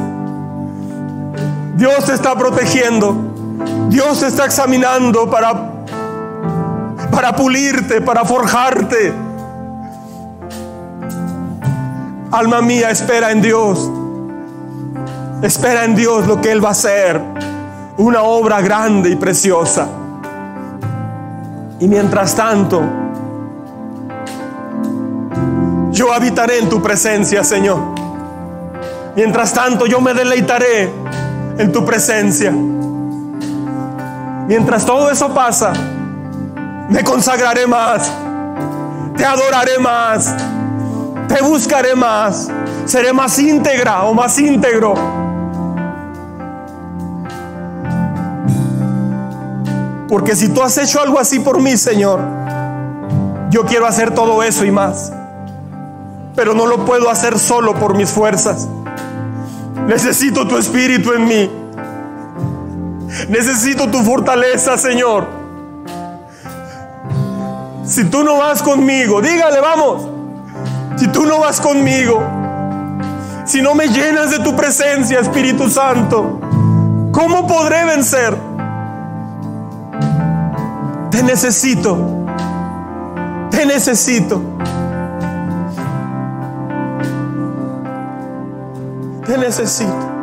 Dios te está protegiendo. Dios te está examinando para para pulirte, para forjarte. Alma mía, espera en Dios. Espera en Dios lo que Él va a hacer. Una obra grande y preciosa. Y mientras tanto, yo habitaré en tu presencia, Señor. Mientras tanto, yo me deleitaré en tu presencia. Mientras todo eso pasa, me consagraré más. Te adoraré más te buscaré más, seré más íntegra o más íntegro. Porque si tú has hecho algo así por mí, Señor, Yo quiero hacer todo eso y más. Pero no lo puedo hacer solo por mis fuerzas. Necesito tu espíritu en mí. Necesito tu fortaleza, Señor. Si tú no vas conmigo, dígale, vamos. Si tú no vas conmigo, si no me llenas de tu presencia, Espíritu Santo, ¿cómo podré vencer? Te necesito. Te necesito. Te necesito.